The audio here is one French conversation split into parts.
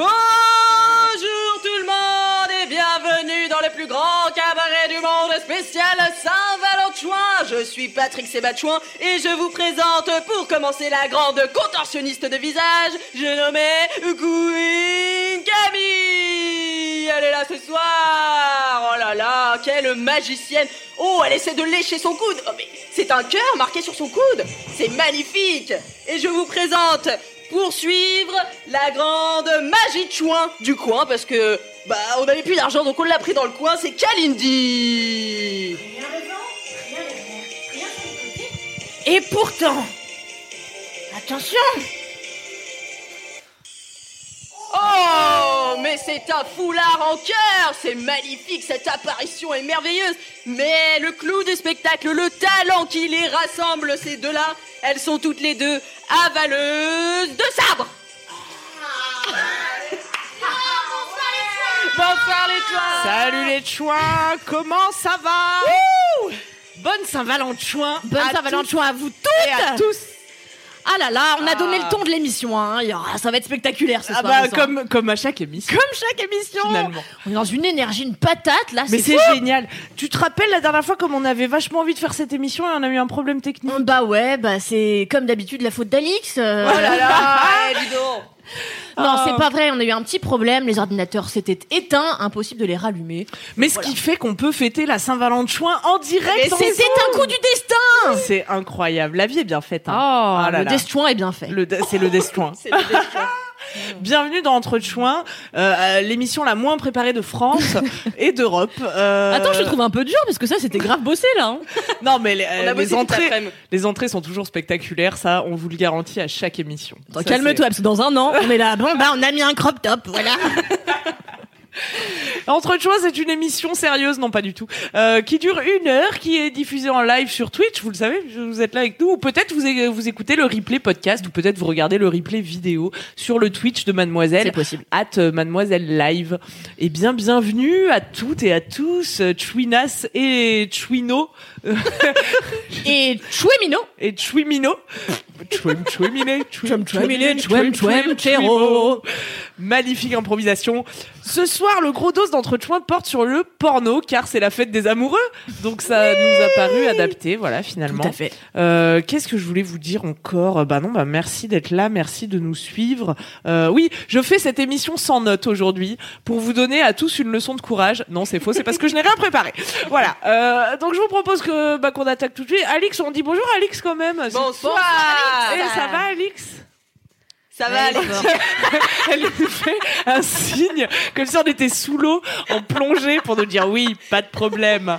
Bonjour tout le monde et bienvenue dans le plus grand cabaret du monde spécial Saint-Valentin. Je suis Patrick Sébatchouin et je vous présente pour commencer la grande contorsionniste de visage, j'ai nommé Queen Camille. Elle est là ce soir. Oh là là, quelle magicienne. Oh, elle essaie de lécher son coude. Oh mais c'est un cœur marqué sur son coude. C'est magnifique. Et je vous présente pour suivre la grande magie de chouin du coin parce que bah on n'avait plus d'argent donc on l'a pris dans le coin, c'est Kalindi. Et pourtant, attention, Oh, mais c'est un foulard en cœur. C'est magnifique, cette apparition est merveilleuse. Mais le clou du spectacle, le talent qui les rassemble, ces deux-là, elles sont toutes les deux avaleuses de sabre. Bonsoir les toits salut les chouins, comment ça va? Bonne Saint-Valentin. Bonne Saint-Valentin à vous toutes. et à tous Ah là là, on a donné Ah. le ton de l'émission, hein. Ça va être spectaculaire ce Ah soir. bah comme, comme à chaque émission Comme chaque émission finalement On est dans une énergie, une patate là, Mais c'est c'est fou. génial Tu te rappelles la dernière fois comme on avait vachement envie de faire cette émission et on a eu un problème technique? Bah ouais, bah c'est comme d'habitude la faute d'Alix. euh, Oh là là eh, dis donc. Non, Ah. c'est pas vrai, on a eu un petit problème, les ordinateurs s'étaient éteints, impossible de les rallumer. Mais ce qui fait qu'on peut fêter la Saint-Valentin en direct Mais en C'était un coup du destin C'est incroyable, la vie est bien faite. Oh, hein. Ah là le là. destin est bien fait. Le de- C'est le destin. C'est le destin. Bienvenue dans Entre Chouins, euh, l'émission la moins préparée de France et d'Europe. Euh, Attends, je le trouve un peu dur parce que ça c'était grave bossé là. hein. Non, mais les, euh, les entrées, les entrées sont toujours spectaculaires. Ça, on vous le garantit à chaque émission. Calme-toi, parce que dans un an, on est là. Bon, bah, on a mis un crop top, voilà. Entre Chouins, c'est une émission sérieuse, non pas du tout, euh, qui dure une heure, qui est diffusée en live sur Twitch. Vous le savez, vous êtes là avec nous. Ou peut-être vous, écoutez le replay podcast, ou peut-être vous regardez le replay vidéo sur le Twitch de Mademoiselle. C'est possible. at euh, Mademoiselle Live. Et bien, bienvenue à toutes et à tous, euh, Chouinas et Chouino, Et Chouemino. et Chouimino. Chouim, chouimine, chouim, chouim, chouim, chéro. Magnifique improvisation. Ce soir, le gros dos d'entre chouins porte sur le porno, car c'est la fête des amoureux. Donc ça nous a paru adapté, voilà, finalement. Tout à fait. Euh, Qu'est-ce que je voulais vous dire encore? Bah non, bah merci d'être là, merci de nous suivre. Euh, oui, je fais cette émission sans notes aujourd'hui pour vous donner à tous une leçon de courage. Non, c'est faux, c'est parce que je n'ai rien préparé. Voilà. Euh, donc je vous propose que bah, qu'on attaque tout de suite. Alix, on dit bonjour Alix quand même. Bonsoir Eh, ça va Alix? Ça va aller Elle nous fait un signe comme si on était sous l'eau, en plongée pour nous dire oui, pas de problème.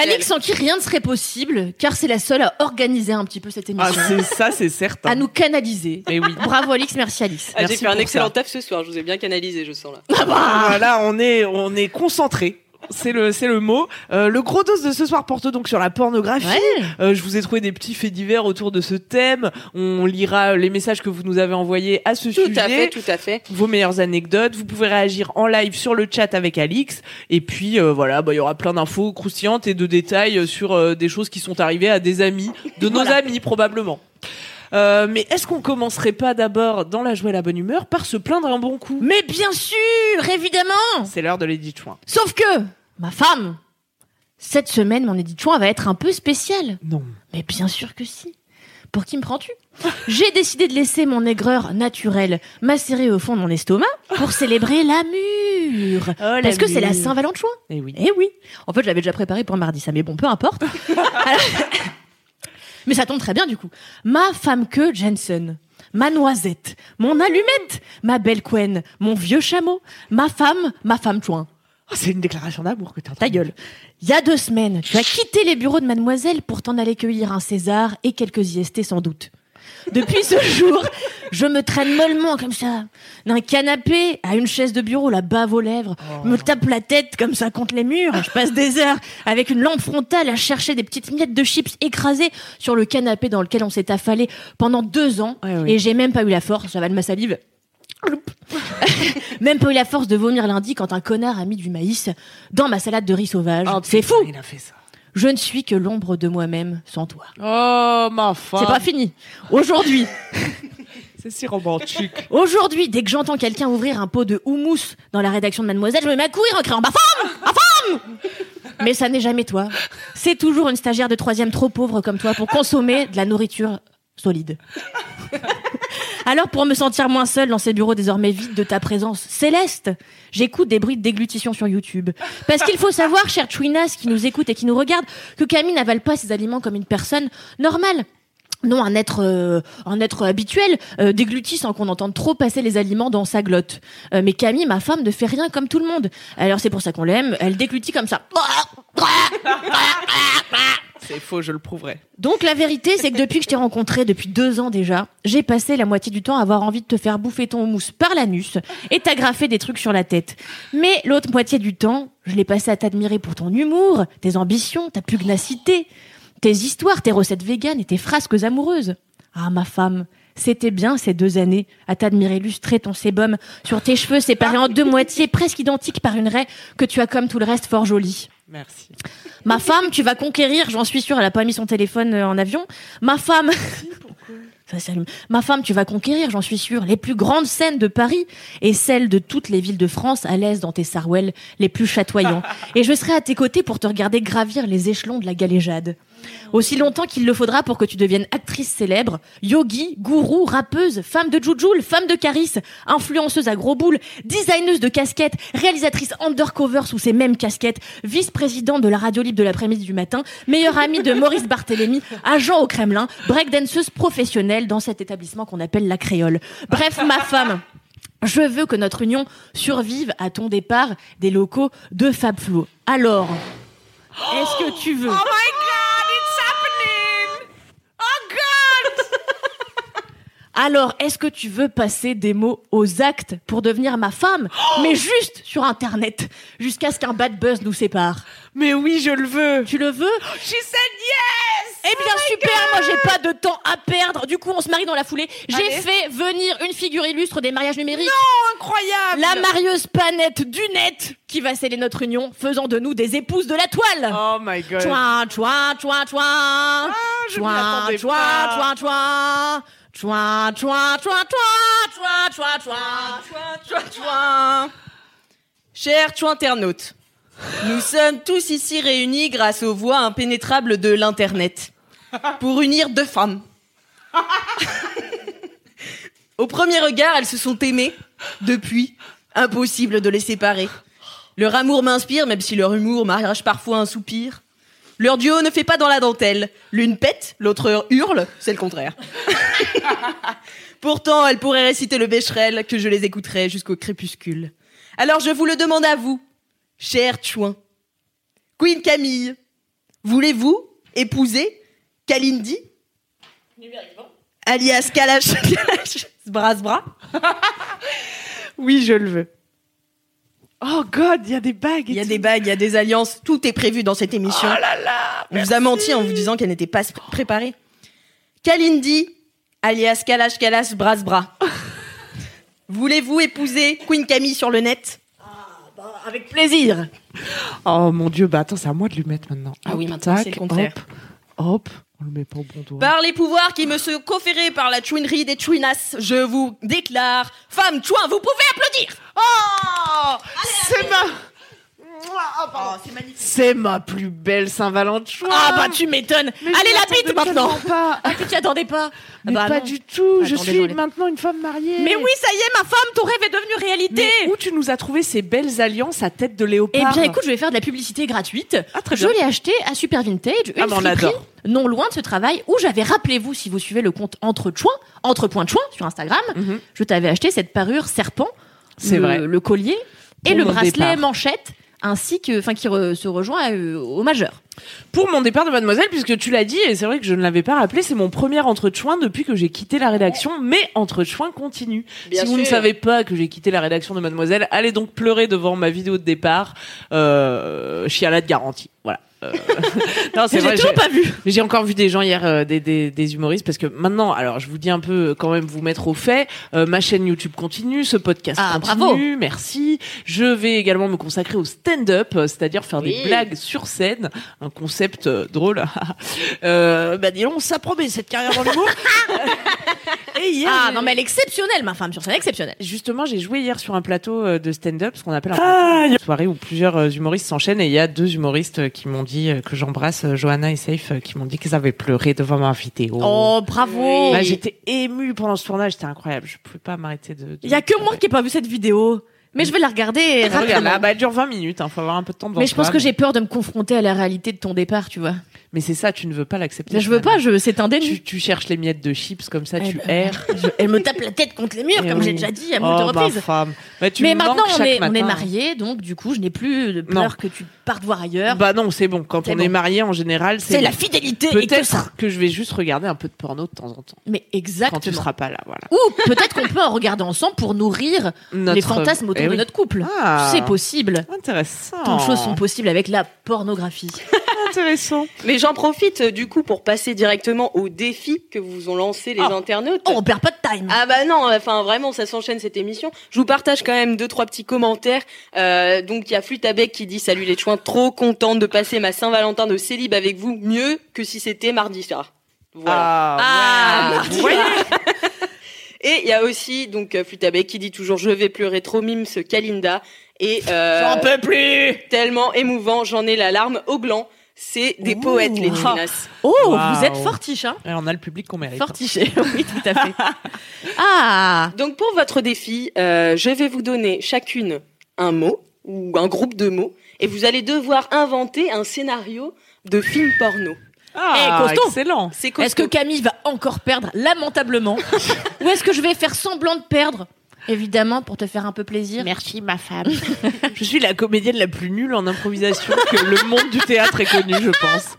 Alix sans qui rien ne serait possible, car c'est la seule à organiser un petit peu cette Ah, émission. c'est ça, c'est certain. à nous canaliser. Mais oui. Bravo Alix, merci Alix. Ah, J'ai Merci fait un excellent ça. taf ce soir, je vous ai bien canalisé, je sens là. Ah, là, on est, on est concentré. C'est le, c'est le mot. Euh, le gros dos de ce soir porte donc sur la pornographie. Ouais. Euh, je vous ai trouvé des petits faits divers autour de ce thème. On lira les messages que vous nous avez envoyés à ce Tout sujet. à fait, tout à fait. Vos meilleures anecdotes. Vous pouvez réagir en live sur le chat avec Alix. Et puis euh, voilà, bah, il y aura plein d'infos croustillantes et de détails sur euh, des choses qui sont arrivées à des amis, de nos amis probablement. Euh, mais est-ce qu'on commencerait pas d'abord dans la joie et la bonne humeur par se plaindre un bon coup? Mais bien sûr, évidemment C'est l'heure de Lady Chouin. Sauf que, ma femme, cette semaine, mon édition va être un peu spéciale. Non. Mais bien sûr que si. Pour qui me prends-tu? J'ai décidé de laisser mon aigreur naturelle macérer au fond de mon estomac pour célébrer l'amour. Oh, Parce que c'est la. Saint-Valentin. Eh oui. Eh oui. En fait, je l'avais déjà préparé pour mardi, ça, mais bon, peu importe. Alors- mais ça tombe très bien, du coup. Ma femme que Jensen. Ma noisette, mon allumette, ma belle Quen, mon vieux chameau, ma femme, ma femme chouin. Oh, c'est une déclaration d'amour que t'as. Ta gueule. Il y a deux semaines, tu as quitté les bureaux de mademoiselle pour t'en aller cueillir un César et quelques IST sans doute. Depuis ce jour, je me traîne mollement comme ça, d'un canapé à une chaise de bureau, la bave aux lèvres, me tape la tête comme ça contre les murs. Je passe des heures avec une lampe frontale à chercher des petites miettes de chips écrasées sur le canapé dans lequel on s'est affalé pendant deux ans. Ouais, oui. Et j'ai même pas eu la force, j'avale ma salive. même pas eu la force de vomir lundi quand un connard a mis du maïs dans ma salade de riz sauvage. Oh, C'est fou. Il a fait ça. Je ne suis que l'ombre de moi-même sans toi. Oh, ma femme. C'est pas fini. Aujourd'hui, C'est si romantique. aujourd'hui, dès que j'entends quelqu'un ouvrir un pot de houmous dans la rédaction de Mademoiselle, je me mets à courir en criant Ma femme Ma femme Mais ça n'est jamais toi. C'est toujours une stagiaire de troisième trop pauvre comme toi pour consommer de la nourriture solide. Alors, pour me sentir moins seule dans ces bureaux désormais vides de ta présence céleste, j'écoute des bruits de déglutition sur YouTube. Parce qu'il faut savoir, chère Chouinas qui nous écoute et qui nous regarde, que Camille n'avale pas ses aliments comme une personne normale. Non, un être, euh, un être habituel, euh, déglutit sans qu'on entende trop passer les aliments dans sa glotte. Euh, mais Camille, ma femme, ne fait rien comme tout le monde. Alors c'est pour ça qu'on l'aime. Elle déglutit comme ça. C'est faux, je le prouverai. Donc la vérité, c'est que depuis que je t'ai rencontré, depuis deux ans déjà, j'ai passé la moitié du temps à avoir envie de te faire bouffer ton mousse par l'anus et t'agrafer des trucs sur la tête. Mais l'autre moitié du temps, je l'ai passé à t'admirer pour ton humour, tes ambitions, ta pugnacité, tes histoires, tes recettes véganes et tes frasques amoureuses. Ah ma femme, c'était bien ces deux années à t'admirer lustrer ton sébum sur tes cheveux séparés en deux moitiés presque identiques par une raie que tu as comme tout le reste fort jolie. Merci. Ma femme, tu vas conquérir, j'en suis sûre, elle a pas mis son téléphone euh, en avion. Ma femme. Ça s'allume. Ma femme, tu vas conquérir, j'en suis sûre, les plus grandes scènes de Paris et celles de toutes les villes de France à l'aise dans tes sarouels les plus chatoyants. Et je serai à tes côtés pour te regarder gravir les échelons de la galéjade. Aussi longtemps qu'il le faudra pour que tu deviennes actrice célèbre, yogi, gourou, rappeuse, femme de Jujul, femme de Caris, influenceuse à gros boules, designeuse de casquettes, réalisatrice undercover sous ces mêmes casquettes, vice-présidente de la radio libre de l'après-midi du matin, meilleure amie de Maurice Barthélémy, agent au Kremlin, breakdanceuse professionnelle dans cet étabbissement qu'on appelle la créole. Bref, ma femme. Je veux que notre union survive à ton départ des locaux de Fab Flo. Alors, est-ce que tu veux Oh god, it's happening! Oh god! Alors, est-ce que tu veux passer des mots aux actes pour devenir ma femme, mais juste sur Internet, jusqu'à ce qu'un bad buzz nous sépare Mais oui, je le veux. Tu le veux? She said yes! Eh bien super, moi j'ai pas de temps à perdre. Du coup, on se marie dans la foulée. J'ai fait venir une figure illustre des mariages numériques. Incroyable! La marieuse panette du net qui va sceller notre union, faisant de nous des épouses de la toile. Oh my god. Chouin, chouin, chouin, chouin. je m'y Chouin, chouin, chouin, chouin. Chouin, chouin, chouin, chouin, chouin, chouin, chouin. Chouin, chouin. Chers chouinternautes, nous sommes tous ici réunis grâce aux voies impénétrables de l'Internet pour unir deux femmes. Au premier regard, elles se sont aimées. Depuis, impossible de les séparer. Leur amour m'inspire, même si leur humour m'arrache parfois un soupir. Leur duo ne fait pas dans la dentelle. L'une pète, l'autre hurle, c'est le contraire. Pourtant, elles pourraient réciter le Becherel, que je les écouterais jusqu'au crépuscule. Alors je vous le demande à vous, cher Chouin. Queen Camille, voulez-vous épouser Kalindi Alias Kalash Kalash Brasbra Oui, je le veux. Oh god, il y a des bagues. Il y a tout. des bagues, il y a des alliances, tout est prévu dans cette émission. Oh là là. On vous a menti en vous disant qu'elle n'était pas pr- préparée. Kalindi, alias Kalash Kalash Brasbra. Voulez-vous épouser Queen Camille sur le net? Avec plaisir. Oh mon dieu, bah attends, c'est à moi de lui mettre maintenant. Ah oui, maintenant, c'est le contraire. Hop, hop, on le met pas au bon doigt. Par les pouvoirs qui me sont conférés par la chouinerie des chouinas, je vous déclare, femme chouin, vous pouvez applaudir Oh C'est ma... C'est ma plus belle Saint-Valentin. Ah bah tu m'étonnes. Allez la bite maintenant. Pas. Ah tu t'y attendais pas Mais Bah pas non. du tout. Je Attendez, suis maintenant une femme mariée. Mais oui, ça y est, ma femme, ton rêve est devenu réalité. Mais où tu nous as trouvé ces belles alliances à tête de Eh léopard bien, écoute, je vais faire de la publicité gratuite. Ah, très je l'ai acheté à Super Vintage, une Ah, on adore. non loin de ce travail où j'avais, rappelez-vous, si vous suivez le compte Entre Chouin, Entre Point Chouin sur Instagram, Mhm. je t'avais acheté cette parure serpent, C'est le, vrai. le collier et Pour le bracelet départ. manchette, ainsi que, enfin, qui re- se rejoint euh, au majeur. Pour mon départ de Mademoiselle, puisque tu l'as dit, et c'est vrai que je ne l'avais pas rappelé, c'est mon premier entre-choin depuis que j'ai quitté la rédaction, mais entre-choin continue. Bien si vous ne savez pas que j'ai quitté la rédaction de Mademoiselle, allez donc pleurer devant ma vidéo de départ, euh, chialade garantie. Voilà. Euh, non, c'est J'ai vrai. toujours j'ai- pas vu. J'ai encore vu des gens hier, euh, des, des, des humoristes, parce que maintenant, alors je vous dis un peu euh, quand même vous mettre au fait, euh, ma chaîne YouTube continue, ce podcast Ah, continue, merci. Je vais également me consacrer au stand-up, c'est-à-dire faire Oui. des blagues sur scène, un concept euh, drôle. euh, bah dis donc, ça promet cette carrière dans l'humour. Et hier, Ah j'ai- non mais elle est exceptionnelle ma femme sur scène exceptionnelle. Justement, j'ai joué hier sur un plateau euh, de stand-up, ce qu'on appelle un plateau de soirée où plusieurs euh, humoristes s'enchaînent. Et il y a deux humoristes euh, qui m'ont dit euh, que j'embrasse, euh, Johanna et Safe, euh, qui m'ont dit qu'ils avaient pleuré devant ma vidéo. Oh bravo. Bah, j'étais émue pendant ce tournage, c'était incroyable. Je pouvais pas m'arrêter de. de- Il y a que moi qui ai pas vu cette vidéo. Mais je vais la regarder Ah, Regarde, rapidement. là, bah, elle dure 20 minutes, hein, faut avoir un peu de temps devant Mais je pense que j'ai peur de me confronter à la réalité de ton départ, tu vois. Mais c'est ça, tu ne veux pas l'accepter. Je veux pas, je c'est un déni. Tu, tu cherches les miettes de chips comme ça, Eh tu ben, erres. je- elle me tape la tête contre les murs, Eh comme oui. j'ai déjà dit à Oh, femme. Bah, tu Mais maintenant, on est, on est matin. mariés, donc du coup, je n'ai plus de Non. peur que tu partes voir ailleurs. Bah non, c'est bon. Quand on bon. est marié, en général, c'est la fidélité que Peut-être que je vais juste regarder un peu de porno de temps en temps. Mais Quand tu exactement. seras pas là, voilà. Ou peut-être qu'on peut en regarder ensemble pour nourrir les fantasmes autour Eh de notre couple. Ah. C'est possible. Intéressant. Tant de choses sont possibles avec la pornographie. intéressant. Mais j'en profite euh, du coup pour passer directement au défi que vous ont lancé les Oh. internautes. Oh, on perd pas de time. Ah bah non, enfin vraiment, ça s'enchaîne cette émission. Je vous partage quand même deux trois petits commentaires. Euh, donc il y a Flutabec qui dit salut les chouins, trop contente de passer ma Saint-Valentin de célib avec vous, mieux que si c'était mardi soir. Voilà. Ah, Ah, ouais. mardi Vous voyez Et il y a aussi donc euh, Flutabec qui dit toujours je vais pleurer trop mime ce Kalinda et euh, J'en peux plus. tellement émouvant, j'en ai la larme au gland. C'est des Ouh. poètes les Ah. Trinas. Oh, vous êtes fortiche, hein Et on a le public qu'on mérite. Fortiché, oui, tout à fait. Ah Donc pour votre défi, euh, je vais vous donner chacune un mot ou un groupe de mots et vous allez devoir inventer un scénario de film porno. Ah, Eh, costaud. excellent. C'est Est-ce que. Camille va encore perdre lamentablement Ou est-ce que je vais faire semblant de perdre Évidemment, pour te faire un peu plaisir. Merci ma femme. je suis la comédienne la plus nulle en improvisation que le monde du théâtre ait connue, je pense.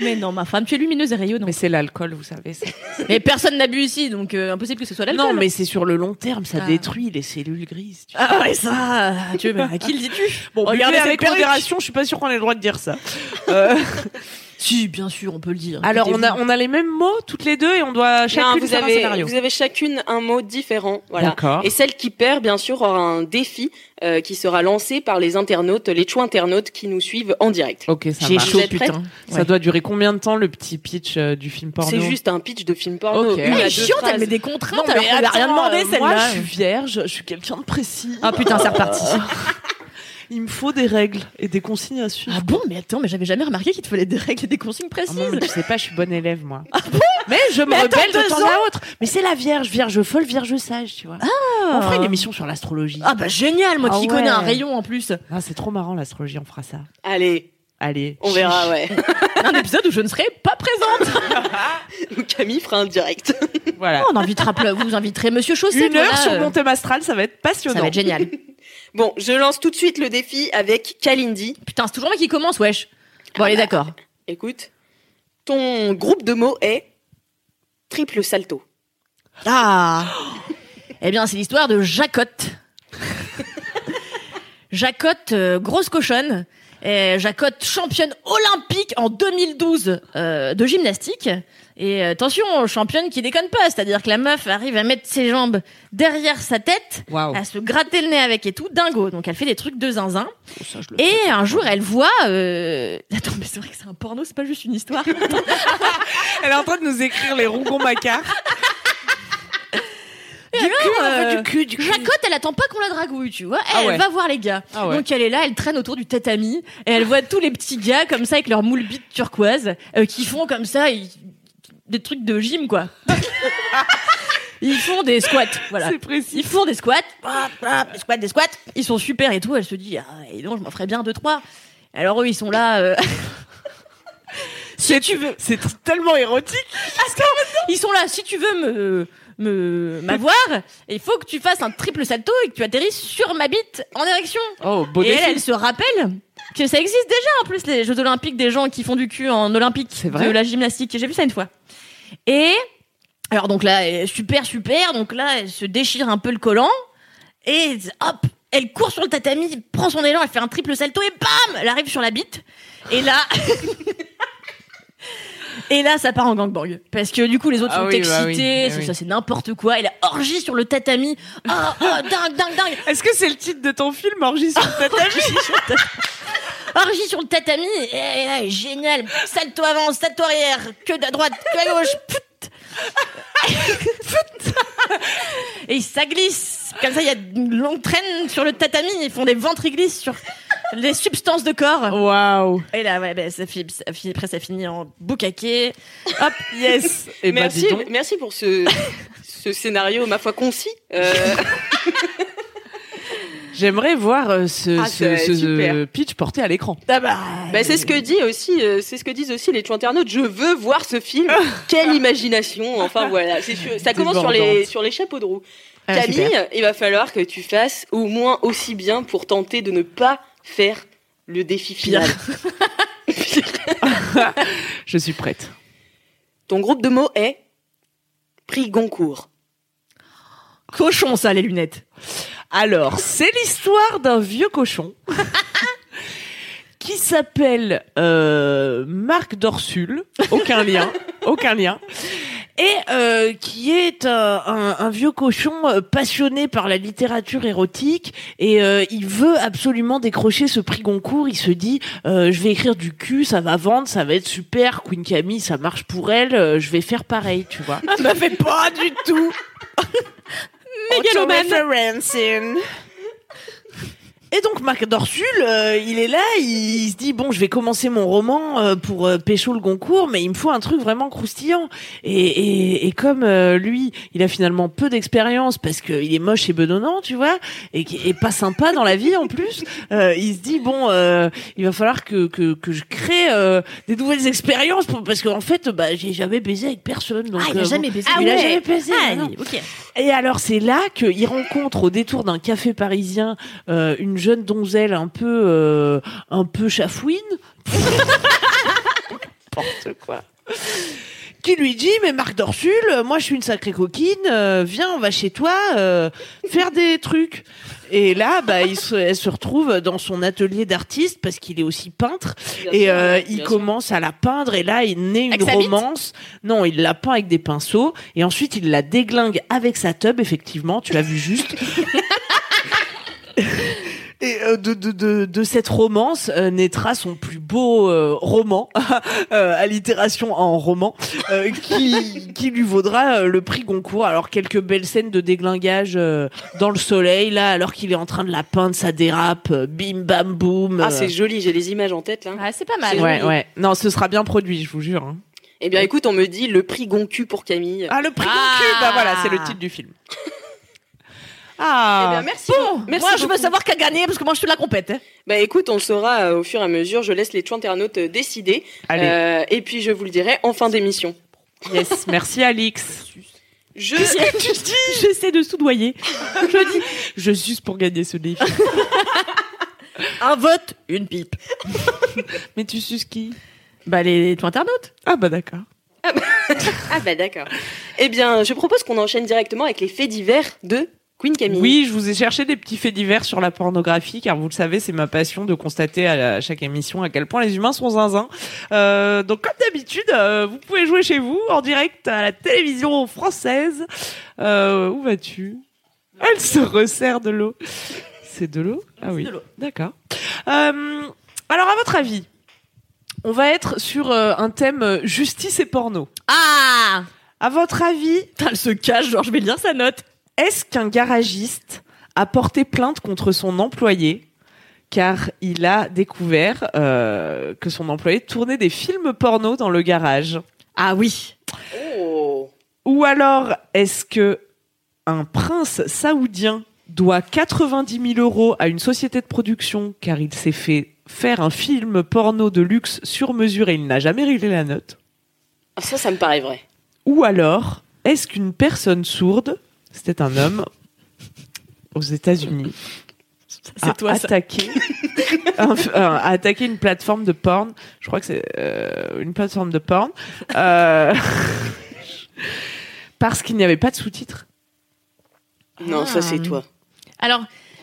Mais non, ma femme, tu es lumineuse et rayonnante. Mais c'est l'alcool, vous savez. Mais personne n'a bu ici, donc euh, impossible que ce soit l'alcool. Non, mais c'est sur le long terme, ça Ah. détruit les cellules grises. tu. Ah ouais, ça Dieu, mais à qui le dis-tu Bon, Regardez avec modération, je suis pas sûre qu'on ait le droit de dire ça. Euh, Si, bien sûr, on peut le dire. alors, on a, on a les mêmes mots, toutes les deux, et on doit Non, chacune vous faire un avez, scénario. vous avez chacune un mot différent. Voilà. D'accord. Et celle qui perd, bien sûr, aura un défi euh, qui sera lancé par les internautes, les chou internautes qui nous suivent en direct. Ok, ça J'ai marche. chaud, putain. Ça doit durer combien de temps le petit pitch euh, du film porno C'est juste un pitch de film porno. Ok. Une Elle Elle est chiante, elle met des contraintes Non, alors mais qu'on lui a rien demandé, euh, Moi, celle-là. je suis vierge, je suis quelqu'un de précis. Ah putain, c'est reparti. Il me faut des règles et des consignes à suivre. Ah bon, mais attends, mais j'avais jamais remarqué qu'il te fallait des règles et des consignes Ah précises. non, mais tu sais pas, je suis bonne élève, moi. mais je me Mais attends, rebelle de temps ans à autre. Mais c'est la vierge, vierge folle, vierge sage, tu vois. On fera une émission sur l'astrologie. Ah bah génial, moi Ah qui ouais. connais un rayon en plus. Ah, c'est trop marrant, l'astrologie, on fera ça. Allez, Allez. on verra, ouais. Un épisode où je ne serai pas présente. Camille fera un direct. Voilà. on invitera, vous inviterez Monsieur Chaussette. Une heure voilà, sur euh, mon thème astral, ça va être passionnant. Ça va être génial. Bon, je lance tout de suite le défi avec Kalindi. Putain, c'est toujours moi qui commence, wesh. Bon, allez, d'accord. Écoute, ton groupe de mots est triple salto. Ah Eh bien, c'est l'histoire de Jacotte. Jacotte, euh, grosse cochonne. Et Jacotte, championne olympique en 2012 euh, de gymnastique. Et euh, attention, championne qui déconne pas. C'est-à-dire que la meuf arrive à mettre ses jambes derrière sa tête, à se gratter le nez avec et tout, dingo. Donc elle fait des trucs de zinzin. Ça, le Et fais. un jour, elle voit... Euh... Attends, mais c'est vrai que c'est un porno, c'est pas juste une histoire. Elle est en train de nous écrire les rougons macards. Et alors, fait euh, du cul, du cul. Jacotte, elle attend pas qu'on la dragouille, tu vois. Ah Elle va voir les gars. Ah ouais. Donc elle est là, elle traîne autour du tatami et elle voit tous les petits gars comme ça avec leurs moules bites turquoises euh, qui font comme ça des trucs de gym quoi. Ils font des squats, voilà. C'est précis. Ils font des squats, hop, hop, des squats, des squats. Ils sont super et tout. Elle se dit, ah, et donc je m'en ferais bien deux trois. Alors eux, ils sont là. euh, Si tu veux. C'est tellement érotique. Ils sont là. Si tu veux me me m'avoir, il faut que tu fasses un triple salto et que tu atterrisses sur ma bite en érection. Oh, beau et elle, défi. elle se rappelle que ça existe déjà en plus les Jeux Olympiques des gens qui font du cul en olympique vrai de la gymnastique. J'ai vu ça une fois. Et alors donc là super super donc là elle se déchire un peu le collant et hop elle court sur le tatami prend son élan elle fait un triple salto et bam elle arrive sur la bite et là Et là, ça part en gangbang. Parce que du coup, les autres Ah sont oui, bah oui, excités, c'est oui. ça, c'est n'importe quoi. Et la orgie sur le tatami. Ah, ah, dingue, dingue, dingue. Est-ce que c'est le titre de ton film, Orgie sur le tatami Orgie sur le tatami, eh, eh, génial. Salto avant, salto arrière, que à droite, que à gauche. Pfft. Pfft. Et ça glisse. Comme ça, il y a une longue traîne sur le tatami. Ils font des ventriglissent sur les substances de corps. Waouh Et là, ouais, ben, ça finit, ça finit- après, ça finit en boucaquet. Hop, yes Et bah, merci, merci pour ce, ce scénario, ma foi, concis. Euh, J'aimerais voir euh, ce, Ah, ce, c'est ce- super. ce pitch porté à l'écran. Ah bah, bah, c'est ce que dit aussi, euh, c'est ce que disent aussi les internautes. Je veux voir ce film. Quelle imagination. Enfin voilà, c'est sûr. Ça commence sur les Débordante. sur les chapeaux de roue. Ah, Camille, super. il va falloir que tu fasses au moins aussi bien pour tenter de ne pas faire le défi final. Je suis prête. Ton groupe de mots est prix Goncourt. cochon, ça, les lunettes. Alors, c'est l'histoire d'un vieux cochon qui s'appelle euh, Marc Dorsul, aucun lien, aucun lien, et euh, qui est un, un- un vieux cochon euh, passionné par la littérature érotique et euh, il veut absolument décrocher ce prix Goncourt. Il se dit, euh, je vais écrire du cul, ça va vendre, ça va être super. Queen Camille, ça marche pour elle, je vais faire pareil, tu vois. Ça me fait pas du tout. megaloman. Auto-referencing. Et donc Marc Dorsul, euh, il est là, il, il se dit bon, je vais commencer mon roman euh, pour euh, pécho le Goncourt, mais il me faut un truc vraiment croustillant. Et, et, et comme euh, lui, il a finalement peu d'expérience parce qu'il est moche et bedonnant, tu vois, et, et pas sympa dans la vie en plus, euh, il se dit bon, euh, il va falloir que que, que je crée euh, des nouvelles expériences pour- parce qu'en fait, bah j'ai jamais baisé avec personne. Donc, Ah, il a euh, jamais baisé. il a jamais baisé. Ah, non. ok. Et alors c'est là qu'il rencontre au détour d'un café parisien euh, une jeune donzelle un peu euh, un peu chafouine. N'importe quoi. Qui lui dit mais Marc Dorsul, moi je suis une sacrée coquine, euh, viens on va chez toi euh, faire des trucs. Et là bah il se, elle se retrouve dans son atelier d'artiste parce qu'il est aussi peintre Bien et sûr, euh, bien il commence à la peindre et là il naît une Avec romance. Non, il la peint avec des pinceaux et ensuite il la déglingue avec sa tub effectivement, tu l'as vu juste. Et euh, de, de, de, de cette romance euh, naîtra son plus beau euh, roman, euh, allitération en roman, euh, qui, qui lui vaudra euh, le prix Goncourt. Alors quelques belles scènes de déglingage euh, dans le soleil, là, alors qu'il est en train de la peindre, ça dérape, euh, bim bam boum. Ah, c'est joli, j'ai les images en tête là. Ah, c'est pas mal. Ouais, joli. ouais. Non, ce sera bien produit, je vous jure. hein. Eh bien, écoute, on me dit le prix Goncu pour Camille. Ah, le prix Ah. Goncourt, bah voilà, c'est le titre du film. Eh Ah, bien, merci. Bon, merci moi, je veux savoir qui a gagné parce que moi, je suis la compète. hein. Bah écoute, on le saura euh, au fur et à mesure. Je laisse les internautes euh, décider. allez, Euh, et puis je vous le dirai en fin d'émission. yes, merci Alix. Je Qu'est-ce que tu dis? J'essaie de soudoyer. Je dis, je suis pour gagner ce défi. Un vote, une pipe. Mais tu suces qui? Bah, les toi internautes. Ah bah d'accord. ah bah d'accord. Eh bien, je propose qu'on enchaîne directement avec les faits divers de Queen Camille. Oui, je vous ai cherché des petits faits divers sur la pornographie, car vous le savez, c'est ma passion de constater à, la- à chaque émission à quel point les humains sont zinzins. Euh, donc, comme d'habitude, euh, vous pouvez jouer chez vous, en direct à la télévision française. Euh, où vas-tu? Elle se resserre de l'eau. C'est de l'eau? Ah oui. de l'eau. D'accord. Euh, alors, à votre avis, on va être sur euh, un thème euh, justice et porno. Ah À votre avis, Putain, Elle se cache, genre, je vais lire sa note. Est-ce qu'un garagiste a porté plainte contre son employé car il a découvert euh, que son employé tournait des films porno dans le garage? Ah oui. Oh. Ou alors est-ce que un prince saoudien doit 90 000 euros à une société de production car il s'est fait faire un film porno de luxe sur mesure et il n'a jamais réglé la note? Ah, ça, ça me paraît vrai. Ou alors, est-ce qu'une personne sourde, c'était un homme aux États-Unis, C'est a toi, ça. attaqué un- un- a attaqué une plateforme de porn. Je crois que c'est euh, une plateforme de porn. Euh, parce qu'il n'y avait pas de sous-titres. Non, ça c'est toi. Alors,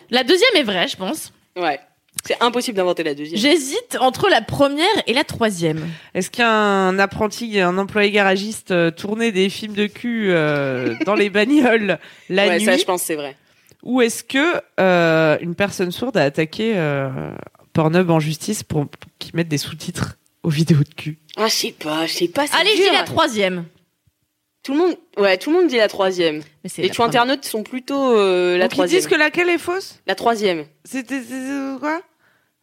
la deuxième est vraie, je pense. Ouais. C'est impossible d'inventer la deuxième. J'hésite entre la première et la troisième. Est-ce qu'un apprenti, un employé garagiste euh, tournait des films de cul euh, dans les bagnoles la ouais, nuit ça je pense que c'est vrai. Ou est-ce que euh, une personne sourde a attaqué euh, Pornhub en justice pour, pour qu'ils mettent des sous-titres aux vidéos de cul? Ah, je sais pas, je sais pas. c'est Allez, dis la troisième. Tout le monde, ouais, tout le monde dit la troisième. Mais Les la première. internautes sont plutôt euh, la Donc ils troisième. disent que laquelle est fausse? La troisième. C'était c'est- c'est quoi?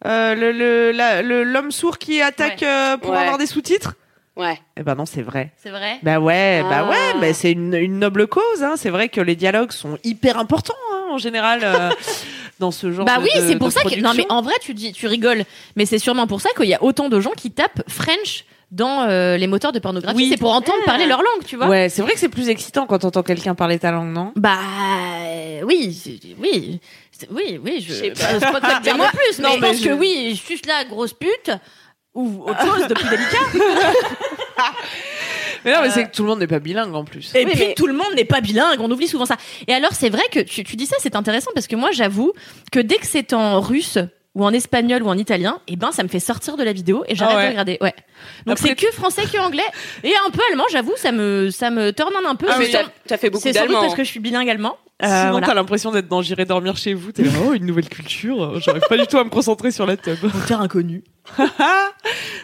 Euh, le le la- le- l'homme sourd qui attaque euh, pour Ouais. avoir des sous-titres Ouais. Eh ben non, c'est vrai. C'est vrai Bah ouais, bah Ah. ouais, bah c'est une, une noble cause. Hein. C'est vrai que les dialogues sont hyper importants hein, en général euh, dans ce genre. Bah de- oui, c'est pour de ça que non mais en vrai tu dis tu rigoles, mais c'est sûrement pour ça qu'il y a autant de gens qui tapent French dans euh, les moteurs de pornographie, Oui. c'est pour entendre Ah. parler leur langue, tu vois. Ouais, c'est vrai que c'est plus excitant quand t'entends quelqu'un parler ta langue, non? Bah oui, oui, oui, oui, je Je sais bah, c'est pas te dire Moi- plus, non, mais je pense je- que oui, je suis là grosse pute ou autre chose de plus délicat. Mais non, mais Euh, c'est que tout le monde n'est pas bilingue en plus. Et Oui, puis mais- tout le monde n'est pas bilingue, on oublie souvent ça. Et alors c'est vrai que tu, tu dis ça, c'est intéressant parce que moi j'avoue que dès que c'est en russe ou en espagnol ou en italien, eh ben ça me fait sortir de la vidéo et j'arrête Ah ouais. de regarder. Ouais. Donc Après- c'est que français que anglais et un peu allemand, j'avoue, ça me ça me turn on un peu. Ah, C'est mais t'as fait beaucoup c'est d'allemand. parce que je suis bilingue allemand. Euh, Sinon, voilà. t'as l'impression d'être dans J'irai dormir chez vous. T'es là, oh, une nouvelle culture. J'arrive pas du tout à me concentrer sur la tub. terre inconnue.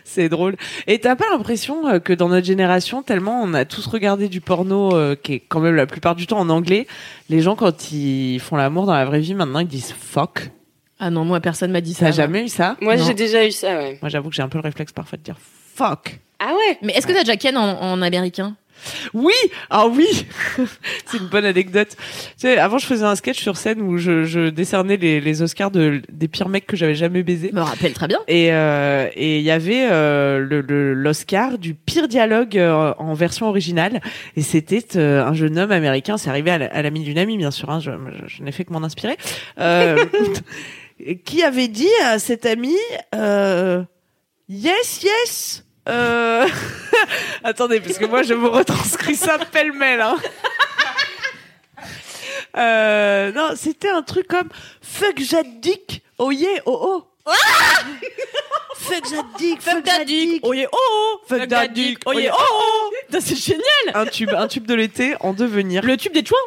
c'est drôle. Et t'as pas l'impression euh, que dans notre génération, tellement on a tous regardé du porno euh, qui est quand même la plupart du temps en anglais, les gens quand ils font l'amour dans la vraie vie, maintenant ils disent fuck. Ah non, moi personne m'a dit ça. T'as jamais eu ça? Moi, j'ai déjà eu ça, ouais. Moi, j'avoue que j'ai un peu le réflexe parfois de dire fuck. Ah ouais? Mais est-ce que t'as déjà ken en, en américain? Oui, ah oui, c'est une bonne anecdote. Tu sais, avant je faisais un sketch sur scène où je, je décernais les, les Oscars de, des pires mecs que j'avais jamais baisés. Je me rappelle très bien. Et euh, et il y avait euh, le- le- l'Oscar du pire dialogue euh, en version originale et c'était euh, un jeune homme américain. C'est arrivé à la- à d'une amie bien sûr. Hein, je, je, je n'ai fait que m'en inspirer. Euh, qui avait dit à cet ami euh, yes yes. Euh... Attendez, parce que moi je vous retranscris ça pêle-mêle. Hein. Euh, non, c'était un truc comme fuck Jaddick, oh yeah, oh oh. fuck Jaddick, fuck Jaddick. Oh yeah, oh oh Fuck that dick, oh yeah, oh oh C'est génial Un tube, un tube de l'été en devenir. Le tube des chouins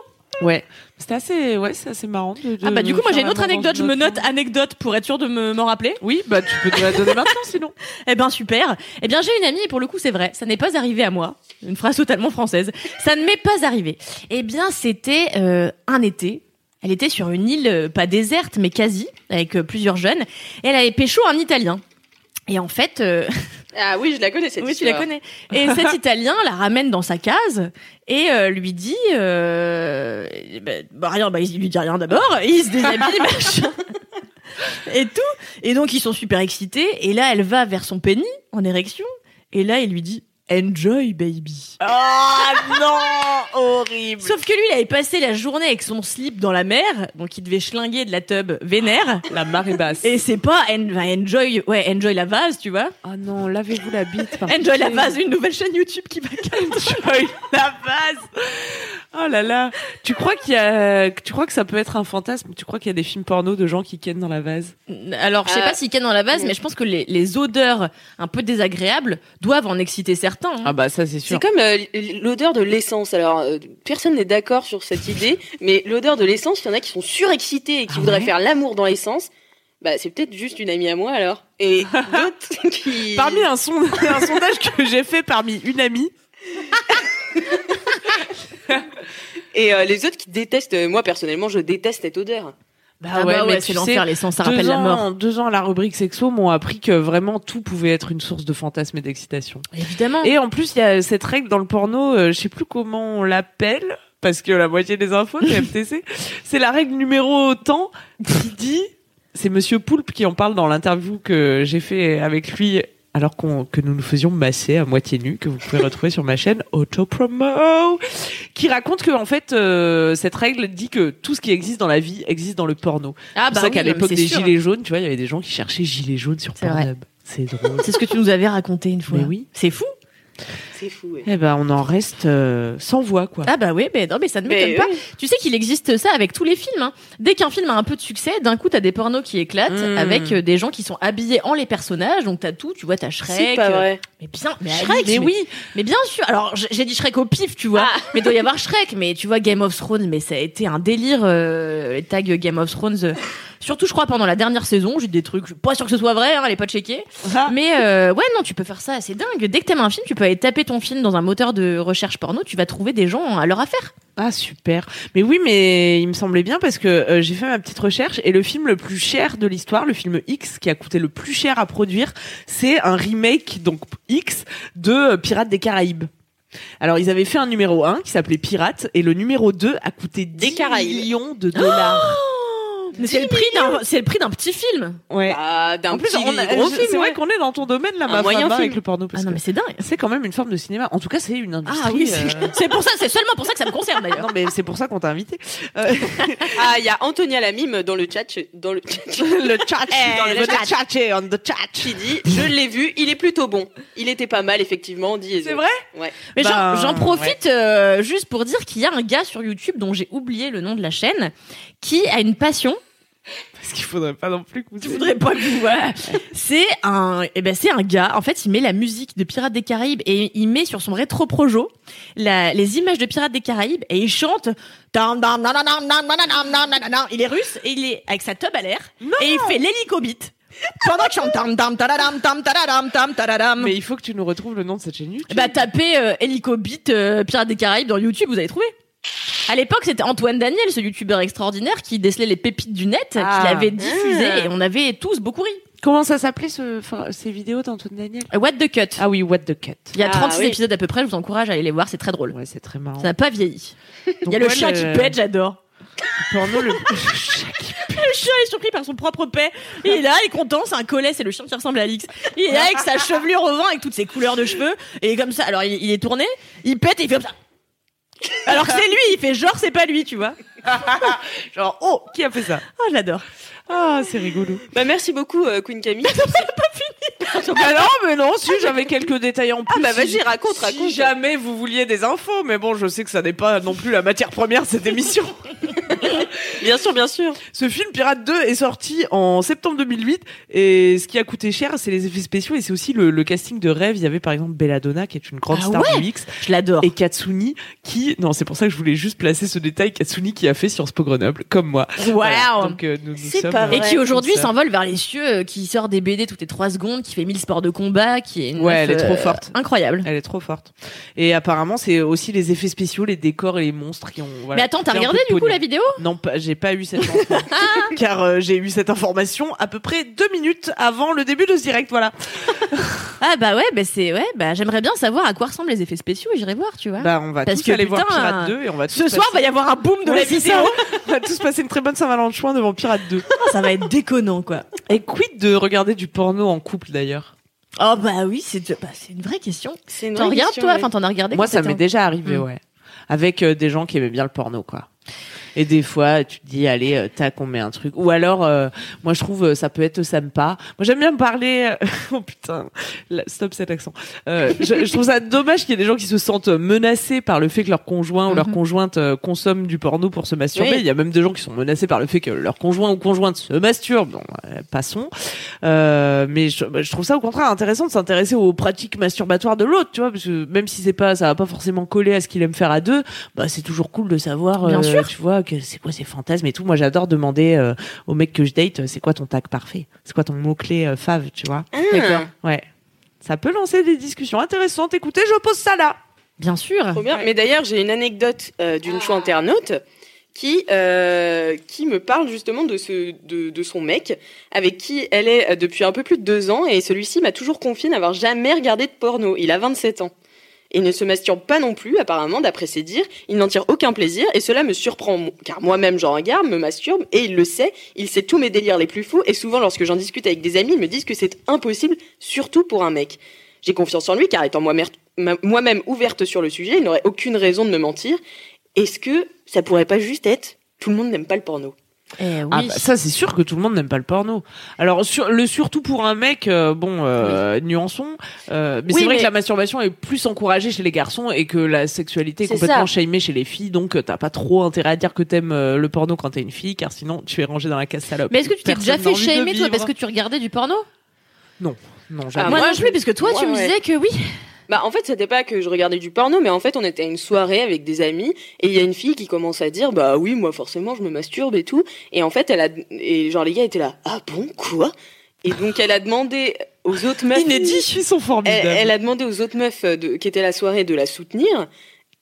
Ouais. C'était assez, ouais, c'est assez marrant. De, de Ah bah du coup moi j'ai une autre anecdote, je me note anecdote pour être sûr de me m'en rappeler. Oui, bah tu peux te la donner maintenant sinon. Eh ben super. Eh bien j'ai une amie et pour le coup c'est vrai, ça n'est pas arrivé à moi. Une phrase totalement française. Ça ne m'est pas arrivé. Eh bien c'était euh, un été. Elle était sur une île euh, pas déserte mais quasi avec euh, plusieurs jeunes. Et elle avait pécho un Italien. Et en fait, euh, Ah oui, je la connais cette oui tu la connais. Et cet Italien la ramène dans sa case et euh, lui dit, euh, bah, bah, rien, bah il lui dit rien d'abord. Il se déshabille machin. Et tout. Et donc ils sont super excités. Et là elle va vers son penny en érection. Et là il lui dit Enjoy baby. Ah non, horrible. Sauf que lui, il avait passé la journée avec son slip dans la mer, donc il devait schlinguer de la tub vénère. La marée basse. Et c'est pas en- enjoy, ouais, enjoy la vase, tu vois. Ah non, lavez-vous la bite. par Enjoy la pitié. vase, une nouvelle chaîne YouTube qui va Enjoy la base. Oh là là. Tu crois qu'il y a, tu crois que ça peut être un fantasme? Tu crois qu'il y a des films porno de gens qui kennent dans la vase? Alors, je sais pas s'il ken dans la vase, mais je pense que les, les odeurs un peu désagréables doivent en exciter certains. Hein. Ah bah ça c'est sûr. C'est comme euh, l'odeur de l'essence. Alors, euh, personne n'est d'accord sur cette idée, mais l'odeur de l'essence, il y en a qui sont surexcités et qui Ah voudraient ouais faire l'amour dans l'essence. Bah, c'est peut-être juste une amie à moi alors. Et d'autres qui. Parmi un, son- un sondage que j'ai fait parmi une amie, Et euh, les autres qui détestent. moi, personnellement, je déteste cette odeur. Ah bah ouais, mais c'est l'enfer, sais, l'essence, ça rappelle la mort. ans- Deux ans à la rubrique sexo m'ont appris que vraiment tout pouvait être une source de fantasme et d'excitation. Évidemment. Et en plus, il y a cette règle dans le porno, euh, je sais plus comment on l'appelle, parce que la moitié des infos, c'est FTC. c'est la règle numéro tant qui dit, c'est Monsieur Poulpe qui en parle dans l'interview que j'ai fait avec lui alors qu'on que nous nous faisions masser à moitié nu, que vous pouvez retrouver sur ma chaîne Autopromo, qui raconte que en fait euh, cette règle dit que tout ce qui existe dans la vie existe dans le porno. Ah c'est pour ça qu'à oui, l'époque des sûr. gilets jaunes, tu vois, il y avait des gens qui cherchaient gilets jaunes sur. Pornhub. C'est drôle. C'est ce que tu nous avais raconté une fois. Mais oui. C'est fou. C'est fou. ouais. Eh ben, on en reste euh, sans voix, quoi. Ah bah oui, mais non, mais ça ne m'étonne pas. Tu sais qu'il existe ça avec tous les films. hein. Dès qu'un film a un peu de succès, d'un coup, t'as des pornos qui éclatent Mm. avec euh, des gens qui sont habillés en les personnages. Donc t'as tout, tu vois, t'as Shrek. C'est pas euh, vrai. Mais bien, mais Shrek, mais oui. Mais bien sûr. Alors j'ai dit Shrek au pif, tu vois. Ah. Mais il doit y avoir Shrek. Mais tu vois Game of Thrones, mais ça a été un délire. Euh, les tags Game of Thrones. Surtout, je crois pendant la dernière saison, j'ai des trucs. Je suis pas sûr que ce soit vrai. Hein, allez pas checker. Ah. Mais euh, ouais, non, tu peux faire ça, c'est dingue. Dès que t'aimes un film, tu peux aller taper ton film dans un moteur de recherche porno, tu vas trouver des gens à leur affaire. Ah super. Mais oui, mais il me semblait bien parce que euh, j'ai fait ma petite recherche et le film le plus cher de l'histoire, le film X qui a coûté le plus cher à produire, c'est un remake donc X de euh, Pirates des Caraïbes. Alors ils avaient fait un numéro 1 qui s'appelait Pirates et le numéro 2 a coûté 10 Caraïbes. millions de dollars. Mais c'est le prix d'un, c'est le prix d'un petit film. ouais. Ah, d'un en plus, on a- gros je- film. c'est vrai qu'on est dans ton domaine là, ma moyen femme, hein, film. avec le porno parce Ah non, que mais c'est dingue. c'est quand même une forme de cinéma. En tout cas, c'est une industrie. Ah oui, euh, c'est, pour ça, c'est seulement pour ça que ça me concerne d'ailleurs. Non, mais c'est pour ça qu'on t'a invité. Euh, Ah, il y a Antonia Lamime dans le chat, dans le chat, le chat, Eh, dans le le chat. chat, on the chat. qui dit Je l'ai vu, il est plutôt bon. Il était pas mal, effectivement, dit. C'est vrai Ouais. Mais Ben, j'en, j'en profite euh, juste pour dire qu'il y a un gars sur YouTube dont j'ai oublié le nom de la chaîne qui a une passion. Parce qu'il faudrait pas non plus que vous. Il faudrait pas que vous. C'est un, eh ben c'est un gars. En fait, il met la musique de Pirates des Caraïbes et il met sur son rétro projo les images de Pirates des Caraïbes et il chante. Il est russe et il est avec sa tub à l'air et il fait l'hélicobite. Pendant que je chante. Mais il faut que tu nous retrouves le nom de cette chaîne YouTube. Bah tapez euh, Hélico Beat euh, Pirates des Caraïbes dans YouTube, vous allez trouver. À l'époque, c'était Antoine Daniel, ce youtubeur extraordinaire qui décelait les pépites du net, Ah. qui l'avait diffusé Ah. et on avait tous beaucoup ri. Comment ça s'appelait ce, enfin, ces vidéos d'Antoine Daniel? Euh, What the cut. Ah oui, What the Cut. Il y a Ah, 36 oui. épisodes à peu près, je vous encourage à aller les voir, c'est très drôle. Ouais, c'est très marrant. Ça n'a pas vieilli. Il y a le ouais, chat qui pète, j'adore. le porno le Le chien est surpris par son propre paix. Il est là, il est content, c'est un collet, c'est le chien qui ressemble à Alix. Il est là avec sa chevelure au vent, avec toutes ses couleurs de cheveux. Et comme ça, alors il, il est tourné, il pète et il fait comme ça. Alors que c'est lui, il fait genre c'est pas lui, tu vois. genre oh qui a fait ça? Oh, je l'adore. Ah c'est rigolo. Bah, merci beaucoup, euh, Queen Camille. ah non mais non si j'avais quelques détails en plus. Ah, bah, vas-y, si- raconte, si raconte. jamais vous vouliez des infos, mais bon je sais que ça n'est pas non plus la matière première de cette émission. Bien sûr, bien sûr. Ce film Pirate 2 est sorti en septembre 2008 et ce qui a coûté cher, c'est les effets spéciaux et c'est aussi le, le casting de rêve. Il y avait par exemple Belladonna qui est une grande Ah star ouais du X Je l'adore. et Katsuni qui non c'est pour ça que je voulais juste placer ce détail Katsuni qui a fait Sciences Po Grenoble comme moi. Voilà. Waouh. Donc euh, nous, nous C'est sommes, pas euh, Et qui aujourd'hui s'envole vers les cieux, euh, qui sort des BD toutes les 3 secondes, qui fait 1000 sports de combat, qui est une Ouais, meuf, elle est trop euh, forte. Incroyable. Elle est trop forte. Et apparemment c'est aussi les effets spéciaux, les décors et les monstres qui ont. voilà, Mais attends, t'as regardé du coup la vidéo? Non, pas- j'ai pas eu cette chance. car euh, j'ai eu cette information à peu près deux minutes avant le début de ce direct. Voilà. Ah bah ouais, bah c'est ouais, bah j'aimerais bien savoir à quoi ressemblent les effets spéciaux et j'irai voir, tu vois. Bah, on va Parce tous que, aller voir putain, Pirate 2 et on va tous Ce soir, va y avoir un boom de Ouais, la vidéo. On va tous passer une très bonne Saint-Valentin devant Pirate 2. ça va être déconnant quoi. Et quid de regarder du porno en couple d'ailleurs? Oh bah oui, c'est bah, c'est une vraie question. C'est une T'en regardes toi? ouais. Enfin, t'en as regardé Moi, ça m'est déjà arrivé, Mm. ouais. Avec euh, des gens qui aimaient bien le porno, quoi. Et des fois, tu te dis, allez, euh, tac, on met un truc. Ou alors, euh, moi, je trouve, euh, ça peut être sympa. Moi, j'aime bien me parler. euh, oh putain, stop cet accent. Euh, je, je trouve ça dommage qu'il y ait des gens qui se sentent menacés par le fait que leur conjoint ou leur Mhm. conjointe consomme du porno pour se masturber. Oui. Il y a même des gens qui sont menacés par le fait que leur conjoint ou conjointe se masturbe. Bon, passons. Euh, mais je, je trouve ça au contraire intéressant de s'intéresser aux pratiques masturbatoires de l'autre, tu vois, parce que même si c'est pas, ça va pas forcément coller à ce qu'il aime faire à deux, bah c'est toujours cool de savoir, Bien euh, sûr. tu vois, que c'est quoi ses fantasmes et tout. Moi, j'adore demander euh, aux mecs que je date, c'est quoi ton tag parfait, c'est quoi ton mot clé euh, fave, tu vois? Ah. D'accord. Ouais, ça peut lancer des discussions intéressantes. Écoutez, je pose ça là. Bien sûr. Trop bien. Mais d'ailleurs, j'ai une anecdote euh, d'une chou internaute qui euh, qui me parle justement de ce de, de son mec avec qui elle est euh, depuis un peu plus de deux ans et celui-ci m'a toujours confié n'avoir jamais regardé de porno. Il a 27 ans. Et ne se masturbe pas non plus, apparemment, d'après ses dires. Il n'en tire aucun plaisir et cela me surprend, car moi-même j'en regarde, me masturbe et il le sait. Il sait tous mes délires les plus fous et souvent lorsque j'en discute avec des amis, ils me disent que c'est impossible, surtout pour un mec. J'ai confiance en lui car étant moi-même ouverte sur le sujet, il n'aurait aucune raison de me mentir. Est-ce que ça pourrait pas juste être tout le monde n'aime pas le porno? Eh oui. Ah bah, ça c'est sûr que tout le monde n'aime pas le porno. Alors sur, le surtout pour un mec, euh, bon, euh, nuançons. euh, mais Oui, c'est vrai mais- que la masturbation est plus encouragée chez les garçons et que la sexualité est complètement shamée chez les filles. Donc euh, t'as pas trop intérêt à dire que t'aimes euh, le porno quand t'es une fille, car sinon tu es rangé dans la case salope. Mais est-ce que tu t'es déjà fait shamer toi parce que tu regardais du porno? Non, non Ah, jamais. Moi moi, non je- plus, parce que toi tu me disais que oui. Bah en fait c'était pas que je regardais du porno mais en fait on était à une soirée avec des amis et il y a une fille qui commence à dire bah oui moi forcément je me masturbe et tout. Et en fait elle a et genre les gars étaient là ah bon quoi? Et donc elle a demandé aux autres meufs Inédit, ils sont formidables. elle, elle a demandé aux autres meufs euh, de, qui étaient à la soirée de la soutenir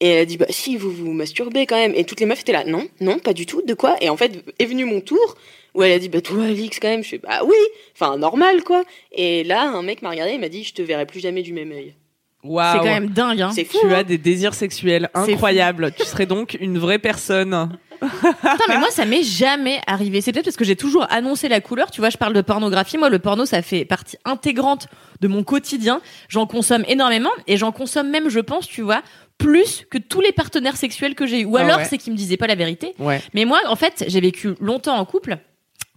et elle a dit bah si vous vous masturbez quand même. Et toutes les meufs étaient là non non pas du tout de quoi? Et en fait est venu mon tour où elle a dit bah toi Alix quand même. Je fais bah oui enfin normal quoi. Et là un mec m'a regardé et m'a dit je te verrai plus jamais du même œil Waouh. C'est quand même dingue. Hein. c'est fou Tu hein. as des désirs sexuels incroyables. tu serais donc une vraie personne. Putain, mais moi, ça m'est jamais arrivé. C'est peut-être parce que j'ai toujours annoncé la couleur. Tu vois, je parle de pornographie. Moi, le porno, ça fait partie intégrante de mon quotidien. J'en consomme énormément et j'en consomme même, je pense, tu vois, plus que tous les partenaires sexuels que j'ai eu. Ou Ah alors, ouais. c'est qu'ils me disaient pas la vérité. Ouais. Mais moi, en fait, j'ai vécu longtemps en couple.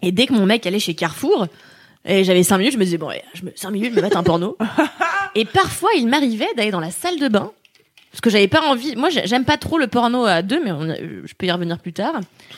Et dès que mon mec allait chez Carrefour, et j'avais cinq minutes, je me disais, bon, allez, je me, cinq minutes, je me mets un porno. et parfois, il m'arrivait d'aller dans la salle de bain. Parce que j'avais pas envie. Moi, j'ai- j'aime pas trop le porno à deux, mais on- euh, je peux y revenir plus tard.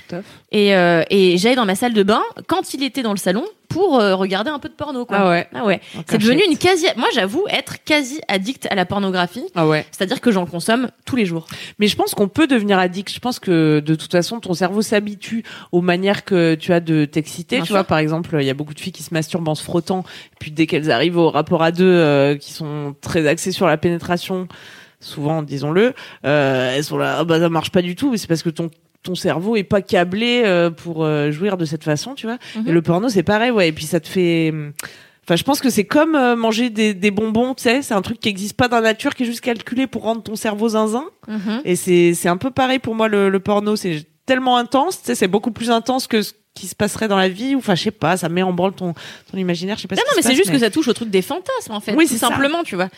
Tout à fait. Et, euh, et j'allais dans ma salle de bain quand il était dans le salon pour euh, regarder un peu de porno. Quoi. Ah ouais. Ah ouais. C'est devenu une quasi. Moi, j'avoue être quasi addict à la pornographie. Ah ouais. C'est-à-dire que j'en consomme tous les jours. Mais je pense qu'on peut devenir addict. Je pense que de toute façon, ton cerveau s'habitue aux manières que tu as de t'exciter. Tu sûr. vois, par exemple, il y a beaucoup de filles qui se masturbent en se frottant. Puis dès qu'elles arrivent au rapport à deux, euh, qui sont très axés sur la pénétration, souvent, disons-le, euh, elles sont là, ah bah ça marche pas du tout. Mais c'est parce que ton ton cerveau est pas câblé euh, pour euh, jouir de cette façon, tu vois. Mhm. Et le porno, c'est pareil, ouais. Et puis ça te fait. Enfin, je pense que c'est comme euh, manger des, des bonbons, tu sais. C'est un truc qui existe pas dans la nature, qui est juste calculé pour rendre ton cerveau zinzin. Mhm. Et c'est c'est un peu pareil pour moi le, le porno, c'est tellement intense, tu sais, c'est beaucoup plus intense que ce qui se passerait dans la vie ou enfin je sais pas, ça met en branle ton ton imaginaire, je sais pas. Non, ce non, mais c'est juste que ça touche au truc des fantasmes, en fait. Oui, c'est ça. simplement, tu vois.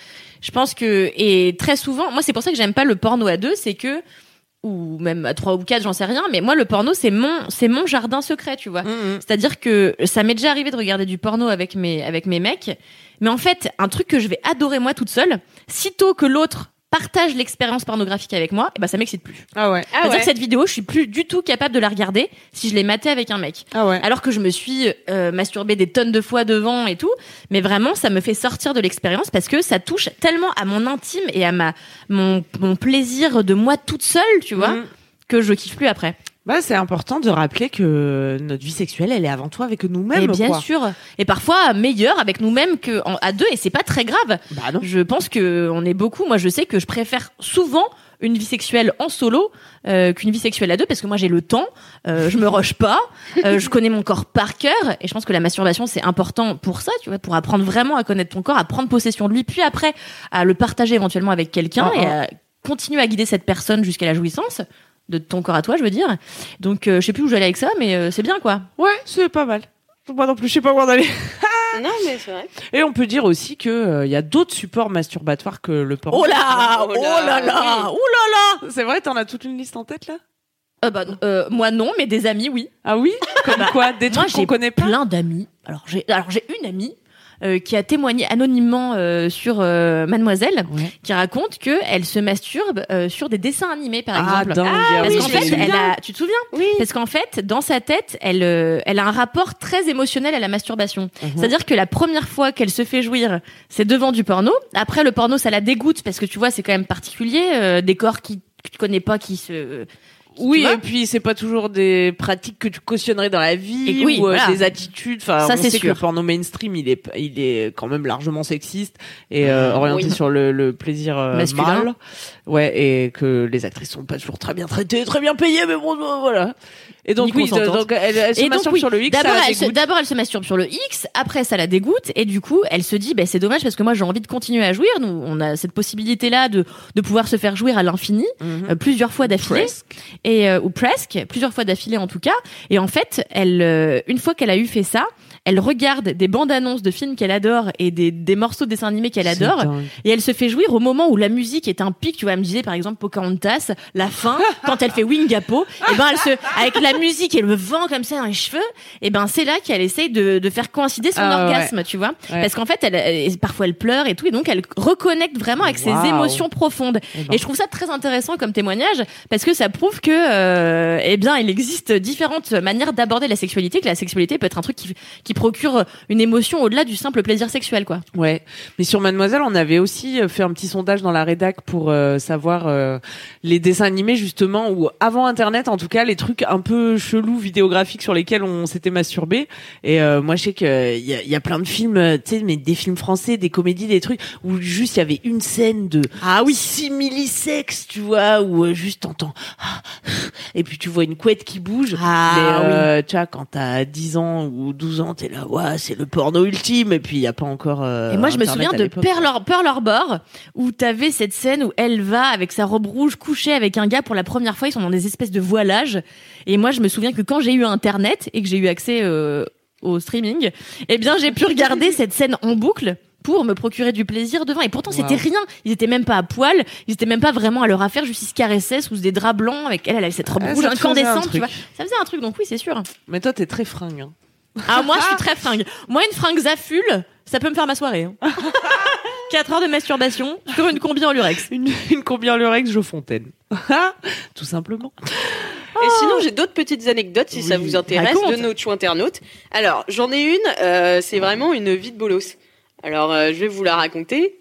Je pense que, et très souvent, moi, c'est pour ça que j'aime pas le porno à deux, c'est que, ou même à trois ou quatre, j'en sais rien, mais moi, le porno, c'est mon, c'est mon jardin secret, tu vois. Mhm. C'est-à-dire que ça m'est déjà arrivé de regarder du porno avec mes, avec mes mecs. Mais en fait, un truc que je vais adorer moi toute seule, sitôt que l'autre partage l'expérience pornographique avec moi, et ben ça m'excite plus. Ah ouais. ah C'est-à-dire ouais que cette vidéo, je suis plus du tout capable de la regarder si je l'ai matée avec un mec. Ah ouais. Alors que je me suis euh, masturbée des tonnes de fois devant et tout, mais vraiment ça me fait sortir de l'expérience parce que ça touche tellement à mon intime et à ma mon, mon plaisir de moi toute seule, tu vois, Mhm. que je kiffe plus après. Bah c'est important de rappeler que notre vie sexuelle, elle est avant tout avec nous-mêmes. et bien quoi. sûr, et parfois meilleur avec nous-mêmes que en- à deux et c'est pas très grave. Bah non. Je pense que on est beaucoup. Moi, je sais que je préfère souvent une vie sexuelle en solo euh, qu'une vie sexuelle à deux parce que moi j'ai le temps, euh, je me rush pas, euh, je connais mon corps par cœur et je pense que la masturbation c'est important pour ça, tu vois, pour apprendre vraiment à connaître ton corps, à prendre possession de lui, puis après à le partager éventuellement avec quelqu'un Ah, et ah. à continuer à guider cette personne jusqu'à la jouissance de ton corps à toi, je veux dire. Donc euh, je sais plus où j'allais avec ça, mais euh, c'est bien quoi. Ouais, c'est pas mal. Moi non plus, je sais pas où en aller. non mais c'est vrai Et on peut dire aussi que euh, il y a d'autres supports masturbatoires que le porno. Oh là, Oh oh là, là là, oui. oh là là. C'est vrai, t'en as toute une liste en tête là? Euh, bah, euh, moi non, mais des amis oui. Ah oui? Comme quoi Des trucs qu'on j'ai connaît pas? plein d'amis. Alors j'ai alors j'ai une amie euh, qui a témoigné anonymement euh, sur euh, Mademoiselle, Ouais. qui raconte que elle se masturbe euh, sur des dessins animés par Ah, exemple. dingue. Parce oui, qu'en fait, elle a, tu te souviens? Oui Parce qu'en fait, dans sa tête, elle, euh, elle a un rapport très émotionnel à la masturbation. Mhm. C'est-à-dire que la première fois qu'elle se fait jouir, c'est devant du porno. Après, le porno, ça la dégoûte parce que tu vois, c'est quand même particulier, euh, des corps qui que tu connais pas, qui se. Oui, et puis c'est pas toujours des pratiques que tu cautionnerais dans la vie oui, ou euh, voilà. des attitudes. Enfin, Ça, on c'est sait que sûr. le porno mainstream, il est, il est quand même largement sexiste et euh, orienté Oui. sur le, le plaisir euh, Masculin. mâle. Ouais, et que les actrices sont pas toujours très bien traitées, très bien payées, mais bon, euh, voilà. Et donc, oui, donc elle, elle se Et donc, masturbe oui, sur le X, D'abord, elle se, elle masturbe sur le X. Après, ça la dégoûte. Et du coup, elle se dit, ben, c'est dommage parce que moi, j'ai envie de continuer à jouir. Nous, on a cette possibilité-là de, de pouvoir se faire jouir à l'infini, Mhm. euh, plusieurs fois d'affilée. Euh, ou presque, plusieurs fois d'affilée en tout cas. Et en fait, elle, euh, une fois qu'elle a eu fait ça, elle regarde des bandes annonces de films qu'elle adore et des, des morceaux de dessins animés qu'elle adore. dingue. Et elle se fait jouir au moment où la musique est un pic. Tu vois, elle me disait par exemple Pocahontas, la fin, quand elle fait Wingapo, et ben elle se, avec la musique et le vent comme ça dans les cheveux, et ben c'est là qu'elle essaye de, de faire coïncider son Ah ouais. orgasme, tu vois. Ouais. Parce qu'en fait, elle, elle- parfois elle pleure et tout, et donc elle reconnecte vraiment avec ses émotions profondes. Eh ben. Et je trouve ça très intéressant comme témoignage parce que ça prouve que, euh, eh bien, il existe différentes manières d'aborder la sexualité, que la sexualité peut être un truc qui, qui procure une émotion au-delà du simple plaisir sexuel, quoi. Ouais, mais sur Mademoiselle, on avait aussi euh, fait un petit sondage dans la rédac pour euh, savoir euh, les dessins animés justement ou avant Internet, en tout cas, les trucs un peu chelous vidéographiques sur lesquels on s'était masturbé. Et euh, moi, je sais que il y a, il y a plein de films, tu sais, mais des films français, des comédies, des trucs où juste il y avait une scène de ah oui simili-sexe, tu vois, où juste t'entends ah, et puis tu vois une couette qui bouge. Ah, mais euh, tu vois, quand t'as 10 ans ou 12 ans, t'es là, ouais, c'est le porno ultime. Et puis il y a pas encore. euh, Et moi, je me souviens de. Pearl, Har- Pearl Harbor, où t'avais cette scène où elle va avec sa robe rouge coucher avec un gars pour la première fois. Ils sont dans des espèces de voilages. Et moi, je me souviens que quand j'ai eu Internet et que j'ai eu accès euh, au streaming, eh bien, j'ai pu regarder cette scène en boucle pour me procurer du plaisir devant. Et pourtant, c'était rien. Ils étaient même pas à poil. Ils étaient même pas vraiment à leur affaire. Juste, ils se caressaient sous des draps blancs avec elle. Elle avait cette robe Ah, rouge incandescente, tu vois. Ça faisait un truc. Donc oui, c'est sûr. Mais toi, t'es très fringue. hein. Ah, moi, je suis très fringue. Moi, une fringue Zaful, ça peut me faire ma soirée. Hein. 4 heures de masturbation sur une combi en lurex. Une, une combien Lurex Jo Fontaine. Tout simplement. Et sinon, j'ai d'autres petites anecdotes si ça vous intéresse Raconte. de nos chou internautes. Alors, j'en ai une, euh, c'est vraiment une vie de bolos. Alors, euh, je vais vous la raconter.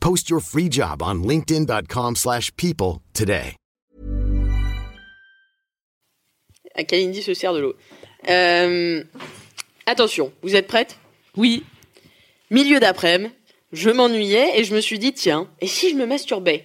Post your free job on linkedin.com/people slash people today. À Kalindi se sert de l'eau. Euh, attention, vous êtes prêtes Oui. Milieu d'après-midi, je m'ennuyais et je me suis dit, tiens, et si je me masturbais?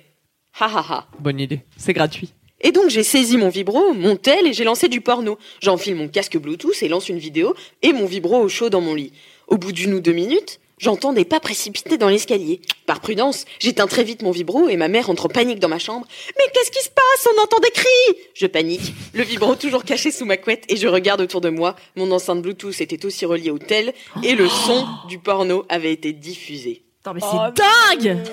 Ha ha ha. Bonne idée. C'est gratuit. Et donc j'ai saisi mon vibro, mon tel et j'ai lancé du porno. J'enfile mon casque Bluetooth et lance une vidéo et mon vibro au chaud dans mon lit. Au bout d'une ou deux minutes, j'entends des pas précipités dans l'escalier. Par prudence, j'éteins très vite mon vibro et ma mère entre en panique dans ma chambre. Mais qu'est-ce qui se passe? On entend des cris Je panique, le vibro toujours caché sous ma couette et je regarde autour de moi. Mon enceinte Bluetooth était aussi reliée au tel et le son du porno avait été diffusé. Attends, mais Oh, c'est dingue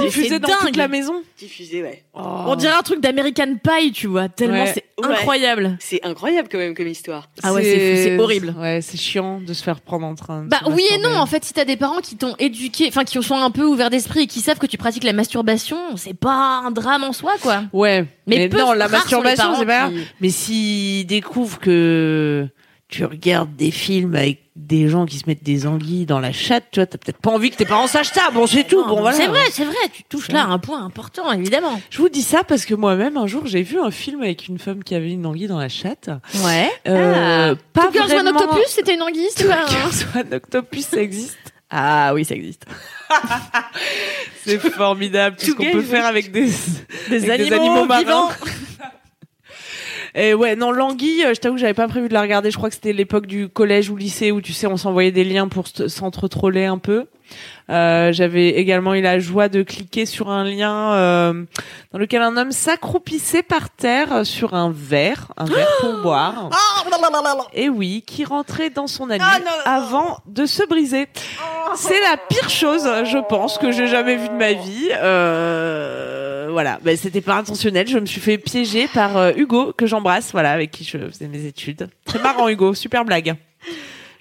Diffusé c'est dans dingue. toute la maison. Diffusé, ouais. On dirait un truc d'American Pie, tu vois. Tellement Ouais. c'est Ouais. incroyable. C'est incroyable quand même comme histoire. Ah ouais, c'est- c'est horrible. Ouais, c'est chiant de se faire prendre en train. de Bah oui et non, en fait, si t'as des parents qui t'ont éduqué, enfin qui sont un peu ouverts d'esprit et qui savent que tu pratiques la masturbation, c'est pas un drame en soi, quoi. Ouais. Mais Mais, peu non, la masturbation, c'est pas. qui- Mais s'ils découvrent que tu regardes des films avec des gens qui se mettent des anguilles dans la chatte, tu vois, t'as peut-être pas envie que tes parents sachent ça. Bon, c'est tout. Non, Bon, voilà. C'est vrai, c'est vrai, tu touches là un point important, évidemment. Je vous dis ça parce que moi-même, un jour, j'ai vu un film avec une femme qui avait une anguille dans la chatte. Ouais. Euh, pas Two Girls One vraiment- Octopus, c'était une anguille, c'est pas un- Girls One Octopus, ça existe. Ah oui, ça existe. C'est formidable tout ce qu'on peut faire avec des, Des avec animaux marins. vivants. Et ouais, non, l'anguille, euh, je t'avoue que j'avais pas prévu de la regarder. Je crois que c'était l'époque du collège ou lycée où tu sais, on s'envoyait des liens pour se- s'entre-troller un peu. Euh, j'avais également eu la joie de cliquer sur un lien euh, dans lequel un homme s'accroupissait par terre sur un verre, un verre pour boire. Et oui, qui rentrait dans son anus avant de se briser. C'est la pire chose, je pense, que j'ai jamais vue de ma vie. Euh, voilà, ben, c'était pas intentionnel. Je me suis fait piéger par euh, Hugo, que j'embrasse, voilà, avec qui je faisais mes études. Très marrant, Hugo, super blague.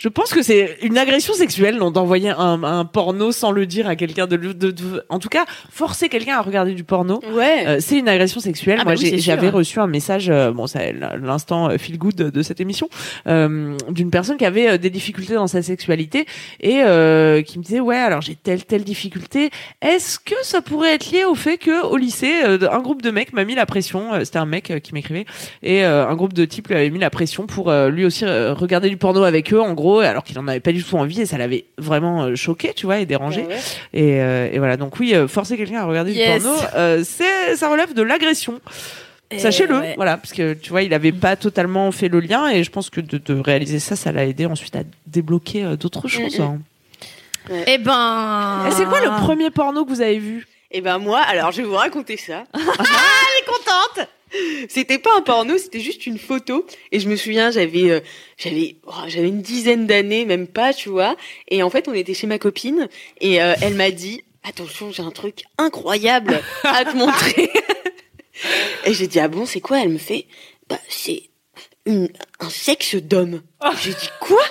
Je pense que c'est une agression sexuelle non, d'envoyer un, un porno sans le dire à quelqu'un de, de, de- en tout cas forcer quelqu'un à regarder du porno. Ouais. euh, c'est une agression sexuelle. Ah Moi, bah oui, j'avais reçu un message, euh, bon, c'est l'instant euh, feel good de, de cette émission, euh, d'une personne qui avait des difficultés dans sa sexualité et qui me disait ouais, alors j'ai telle telle difficulté. Est-ce que ça pourrait être lié au fait que au lycée, un groupe de mecs m'a mis la pression. C'était un mec qui m'écrivait et un groupe de types lui avait mis la pression pour lui aussi regarder du porno avec eux, en gros, alors qu'il en avait pas du tout envie et ça l'avait vraiment euh, choqué, tu vois, et dérangé. Ouais, ouais. Et, euh, et voilà, donc oui, euh, forcer quelqu'un à regarder Yes. du porno, euh, c'est ça relève de l'agression. Sachez-le, ouais. voilà, parce que tu vois, il avait pas totalement fait le lien et je pense que de, de réaliser ça, ça l'a aidé ensuite à débloquer euh, d'autres choses. hein. Eh ben. Et c'est quoi le premier porno que vous avez vu? Et ben moi, alors je vais vous raconter ça. contente C'était pas un porno, c'était juste une photo. Et je me souviens, j'avais, euh, j'avais, oh, j'avais une dizaine d'années, même pas, tu vois. Et en fait, on était chez ma copine et euh, elle m'a dit, attention, j'ai un truc incroyable à te montrer. et j'ai dit, ah bon, c'est quoi? Elle me fait, bah c'est une, un sexe d'homme. J'ai dit quoi?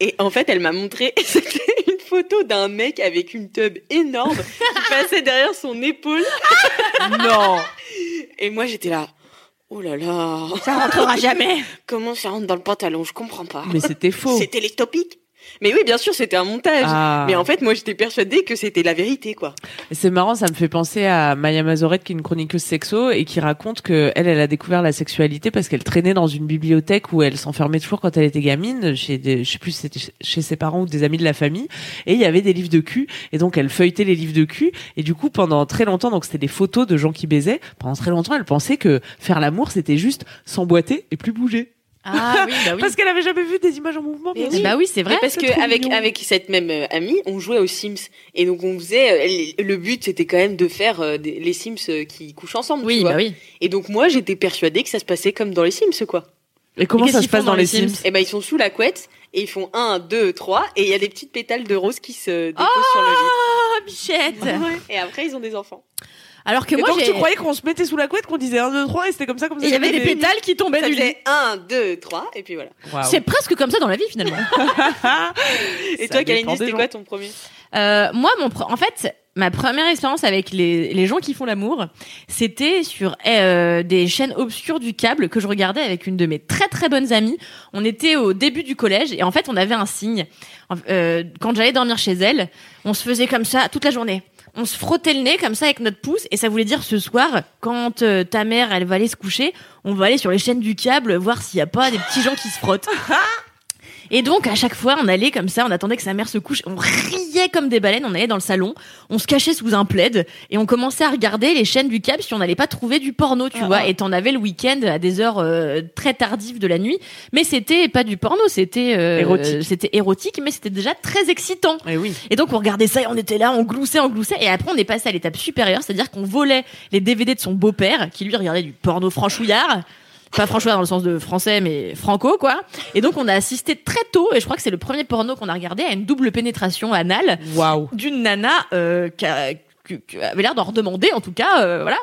Et en fait, elle m'a montré, c'était photo d'un mec avec une tub énorme qui passait derrière son épaule. Non Et moi, j'étais là. Oh là là. Ça rentrera jamais. Comment ça rentre dans le pantalon? Je comprends pas. Mais c'était faux. C'était les topics. Mais oui, bien sûr, c'était un montage. Ah. Mais en fait, moi, j'étais persuadée que c'était la vérité, quoi. C'est marrant, ça me fait penser à Maya Mazorette, qui est une chroniqueuse sexo et qui raconte que elle, elle a découvert la sexualité parce qu'elle traînait dans une bibliothèque où elle s'enfermait toujours quand elle était gamine, chez des, je sais plus chez ses parents ou des amis de la famille, et il y avait des livres de cul, et donc elle feuilletait les livres de cul, et du coup pendant très longtemps, donc c'était des photos de gens qui baisaient, pendant très longtemps elle pensait que faire l'amour c'était juste s'emboîter et plus bouger, Ah oui, bah oui. parce qu'elle avait jamais vu des images en mouvement. Mais oui. Bah oui, c'est vrai. Mais parce que avec mignon. avec cette même euh, amie, on jouait aux Sims et donc on faisait euh, le but c'était quand même de faire euh, des- les Sims euh, qui couchent ensemble, tu Oui, vois. bah oui. Et donc moi, j'étais persuadée que ça se passait comme dans les Sims, quoi. Et comment Et ça se passe dans les Sims, Et ben ils sont sous la couette et ils font un, deux, trois et il y a des petites pétales de rose qui se déposent sur le lit. Oh, bichette. Et après ils ont des enfants. Alors que Et moi, donc tu croyais qu'on se mettait sous la couette, qu'on disait 1, 2, 3 et c'était comme ça, comme ça il y avait des pétales qui tombaient Ça du lit. faisait un, deux, trois et puis voilà. C'est presque comme ça dans la vie finalement. Et Ça toi, Kalindi, c'était quoi ton premier? Euh, moi, mon pro- en fait, ma première expérience avec les, les gens qui font l'amour, c'était sur euh, des chaînes obscures du câble que je regardais avec une de mes très très bonnes amies. On était au début du collège et en fait, on avait un signe. Euh, quand j'allais dormir chez elle, on se faisait comme ça toute la journée. On se frottait le nez comme ça avec notre pouce et ça voulait dire ce soir, quand euh, ta mère elle va aller se coucher, on va aller sur les chaînes du câble voir s'il y a pas des petits gens qui se frottent. Et donc, à chaque fois, on allait comme ça, on attendait que sa mère se couche, on riait comme des baleines, on allait dans le salon, on se cachait sous un plaid, et on commençait à regarder les chaînes du câble si on n'allait pas trouver du porno, tu vois. Et t'en avais le week-end à des heures euh, très tardives de la nuit. Mais c'était pas du porno, c'était euh, Érotique. C'était érotique, mais c'était déjà très excitant. Eh oui. Et donc on regardait ça et on était là, on gloussait, on gloussait. Et après on est passé à l'étape supérieure, c'est-à-dire qu'on volait les DVD de son beau-père, qui lui regardait du porno franchouillard. Pas franchouillard dans le sens de français, mais franco, quoi. Et donc on a assisté très tôt, et je crois que c'est le premier porno qu'on a regardé, à une double pénétration anale Waouh. d'une nana euh, qui, a- qui- qui avait l'air d'en redemander, en tout cas, euh, voilà.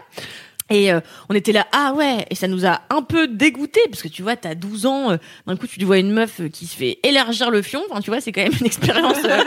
Et euh, on était là, ah ouais, et ça nous a un peu dégoûté parce que tu vois, t'as 12 ans, euh, d'un coup tu vois une meuf euh, qui se fait élargir le fion, enfin tu vois, c'est quand même une expérience. euh,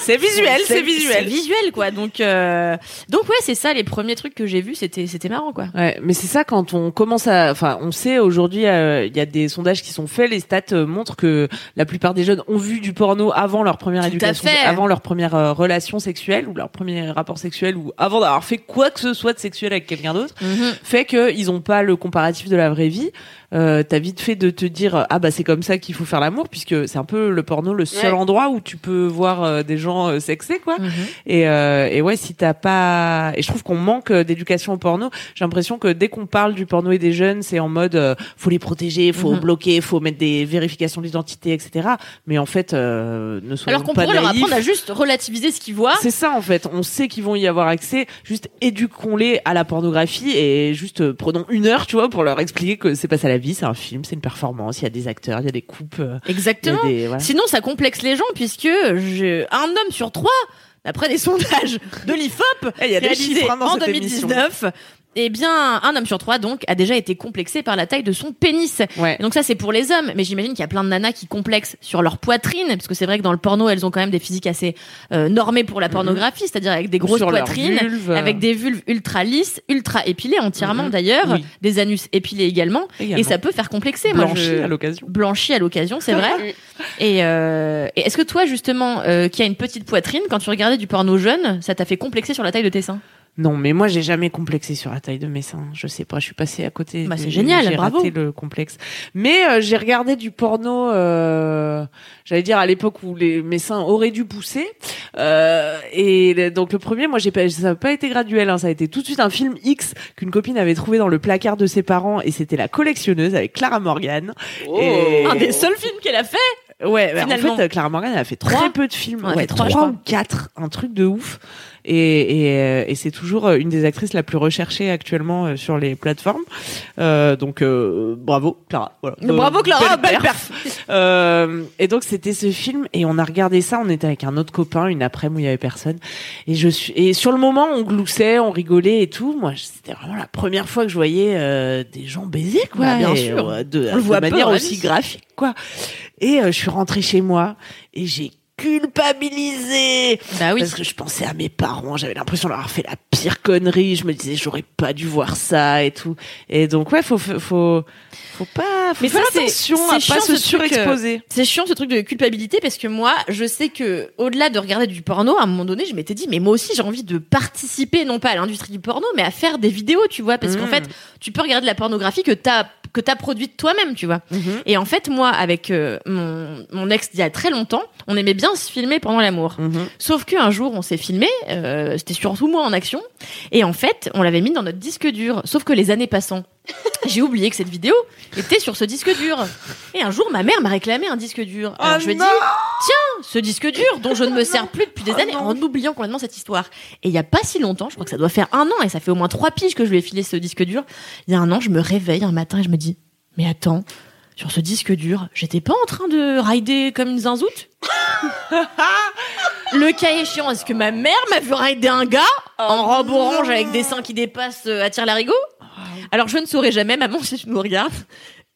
C'est visuel, c'est c'est visuel. visuel quoi. Donc euh, donc ouais, c'est ça les premiers trucs que j'ai vus, c'était c'était marrant quoi. Ouais, mais c'est ça quand on commence à, enfin, on sait aujourd'hui, euh, il y a des sondages qui sont faits, les stats euh, montrent que la plupart des jeunes ont vu du porno avant leur première Tout éducation, fait. avant leur première euh, relation sexuelle ou leur premier rapport sexuel ou avant d'avoir fait quoi que ce soit de sexuel avec quelqu'un d'autre, fait que ils ont pas le comparatif de la vraie vie. Euh, T'as vite fait de te dire ah bah c'est comme ça qu'il faut faire l'amour puisque c'est un peu le porno le seul Ouais. endroit où tu peux voir euh, des gens euh, sexés quoi. Mhm. Et, euh, et ouais, si t'as pas, et je trouve qu'on manque euh, d'éducation au porno. J'ai l'impression que dès qu'on parle du porno et des jeunes, c'est en mode faut les protéger, faut Mhm. bloquer, faut mettre des vérifications d'identité, etc. Mais en fait, euh, ne soyons Alors qu'on pourrait leur apprendre à juste relativiser ce qu'ils voient. C'est ça en fait. On sait qu'ils vont y avoir accès. Juste éduquons-les à la pornographie et juste euh, prenons une heure, tu vois, pour leur expliquer que c'est pas ça la vie, c'est un film, c'est une performance. Il y a des acteurs, il y a des coupes. euh, Exactement. des- voilà. Sinon, ça complexe les gens puisque je, un homme sur trois, d'après des sondages de l'IFOP Eh, il y a des réalisés hein, en cette émission. 2019, Eh bien, un homme sur trois, donc, a déjà été complexé par la taille de son pénis. Ouais. Et donc ça, c'est pour les hommes. Mais j'imagine qu'il y a plein de nanas qui complexent sur leur poitrine, parce que c'est vrai que dans le porno, elles ont quand même des physiques assez euh, normées pour la pornographie, c'est-à-dire avec des grosses Mhm. Sur poitrines, avec des vulves ultra lisses, ultra épilées entièrement Mhm. d'ailleurs, Oui. des anus épilés également, Également. et ça peut faire complexer. Moi, Blanchi je- à l'occasion. blanchi à l'occasion, c'est vrai. et euh, et est-ce que toi, justement, euh, qui a une petite poitrine, quand tu regardais du porno jeune, ça t'a fait complexer sur la taille de tes seins? Non, mais moi j'ai jamais complexé sur la taille de mes seins. Je sais pas, je suis passée à côté. Bah, c'est génial, j'ai bravo. raté le complexe. Mais euh, j'ai regardé du porno. Euh, J'allais dire à l'époque où les mes seins auraient dû pousser. Euh, et donc le premier, moi j'ai pas, ça n'a pas été graduel. Hein, ça a été tout de suite un film X qu'une copine avait trouvé dans le placard de ses parents et c'était La collectionneuse avec Clara Morgan. Et- Un des seuls films qu'elle a fait Ouais, bah, en fait, euh, Clara Morgan, elle a fait très peu de films. Ouais, trois, ou quatre, un truc de ouf. Et, et, euh, et c'est toujours euh, une des actrices la plus recherchée actuellement sur les plateformes. Euh, donc euh, bravo Clara. Voilà. Bravo, Clara, belle perf. Euh, et donc c'était ce film et on a regardé ça. On était avec un autre copain une après-midi où il y avait personne. Et je suis et sur le moment on gloussait, on rigolait et tout. Moi c'était vraiment la première fois que je voyais euh, des gens baiser quoi. Bien Et, sûr. de, On le voit manière aussi graphique quoi. Et euh, je suis rentrée chez moi et j'ai culpabilisé Bah oui. parce que je pensais à mes parents, j'avais l'impression d'avoir fait la pire connerie, je me disais j'aurais pas dû voir ça et tout. Et donc ouais, faut faut faut, faut pas faut Mais faire ça, c'est- attention à chiant, pas se ce truc, euh, surexposer. C'est chiant ce truc de culpabilité parce que moi, je sais que au-delà de regarder du porno, à un moment donné, je m'étais dit mais moi aussi j'ai envie de participer non pas à l'industrie du porno, mais à faire des vidéos, tu vois, parce qu'en Mm. fait, tu peux regarder de la pornographie que t'as que t'as produite toi-même, tu vois. Mhm. Et en fait, moi, avec euh, mon, mon ex d'il y a très longtemps, on aimait bien se filmer pendant l'amour. Mhm. Sauf qu'un jour, on s'est filmé, euh, c'était surtout moi en action, et en fait, on l'avait mis dans notre disque dur. Sauf que les années passant, j'ai oublié que cette vidéo était sur ce disque dur. Et un jour, ma mère m'a réclamé un disque dur. Alors Oh je lui ai dit, tiens, ce disque dur dont je ne me sers plus depuis des Oh années, non. en oubliant complètement cette histoire. Et il y a pas si longtemps, je crois que ça doit faire un an, et ça fait au moins trois piges que je lui ai filé ce disque dur. Il y a un an, je me réveille un matin et je me dis, mais attends, sur ce disque dur, j'étais pas en train de rider comme une zinzoute Le cas échéant, est-ce que ma mère m'a vu rider un gars en robe orange avec des seins qui dépassent euh, à tire larigot? Alors je ne saurais jamais, maman, si tu nous regardes.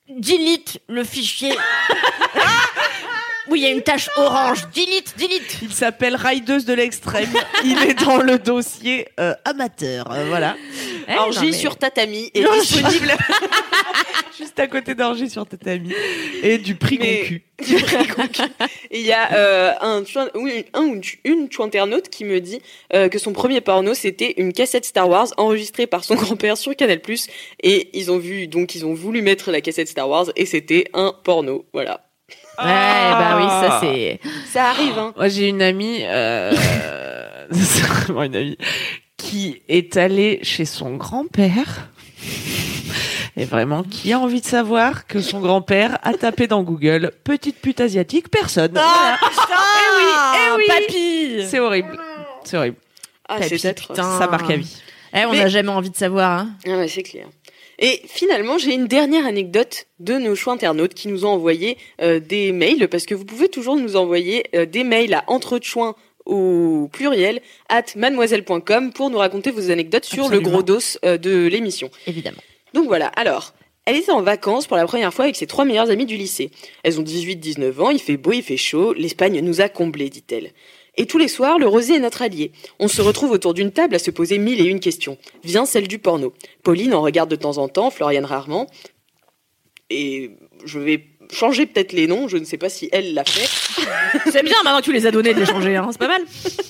Delete le fichier. oui, il y a une tache orange. Delete, delete. Il s'appelle Rideuse de l'extrême. Il est dans le dossier euh, amateur. euh, voilà. Eh, non, mais- sur Tatami est Non, disponible. Juste à côté d'Angers sur Tatami. Et du prix Mais- concu. Et il y a euh, un, chouin- oui, un ou une chouinternaute qui me dit euh, que son premier porno c'était une cassette Star Wars enregistrée par son grand-père sur Canal+. Et ils ont vu, donc ils ont voulu mettre la cassette Star Wars et c'était un porno. Voilà. Ouais, bah oui, ça c'est. Ça arrive, hein. Moi, j'ai une amie, euh, c'est vraiment une amie, qui est allée chez son grand-père. Et vraiment, qui a envie de savoir que son grand-père a tapé dans Google petite pute asiatique Personne. Voilà. Eh oui, eh oui. Papy. C'est horrible. C'est horrible. Ah, Papy, c'est peut-être. putain. Ça marque à vie. Eh, on Mais- n'a jamais envie de savoir. Hein. Ah ouais, c'est clair. Et finalement, j'ai une dernière anecdote de nos choix internautes qui nous ont envoyé euh, des mails, parce que vous pouvez toujours nous envoyer euh, des mails à entrechoin au pluriel at mademoiselle.com pour nous raconter vos anecdotes sur le gros dos euh, de l'émission. Évidemment. Donc voilà, alors, elle était en vacances pour la première fois avec ses trois meilleures amies du lycée. Elles ont 18-19 ans, il fait beau, il fait chaud, l'Espagne nous a comblés, dit-elle. Et tous les soirs, le rosé est notre allié. On se retrouve autour d'une table à se poser mille et une questions. Vient celle du porno. Pauline en regarde de temps en temps, Floriane rarement. Et je vais changer peut-être les noms, je ne sais pas si elle l'a fait. C'est bien maintenant que tu les as donnés de les changer, hein. c'est pas mal.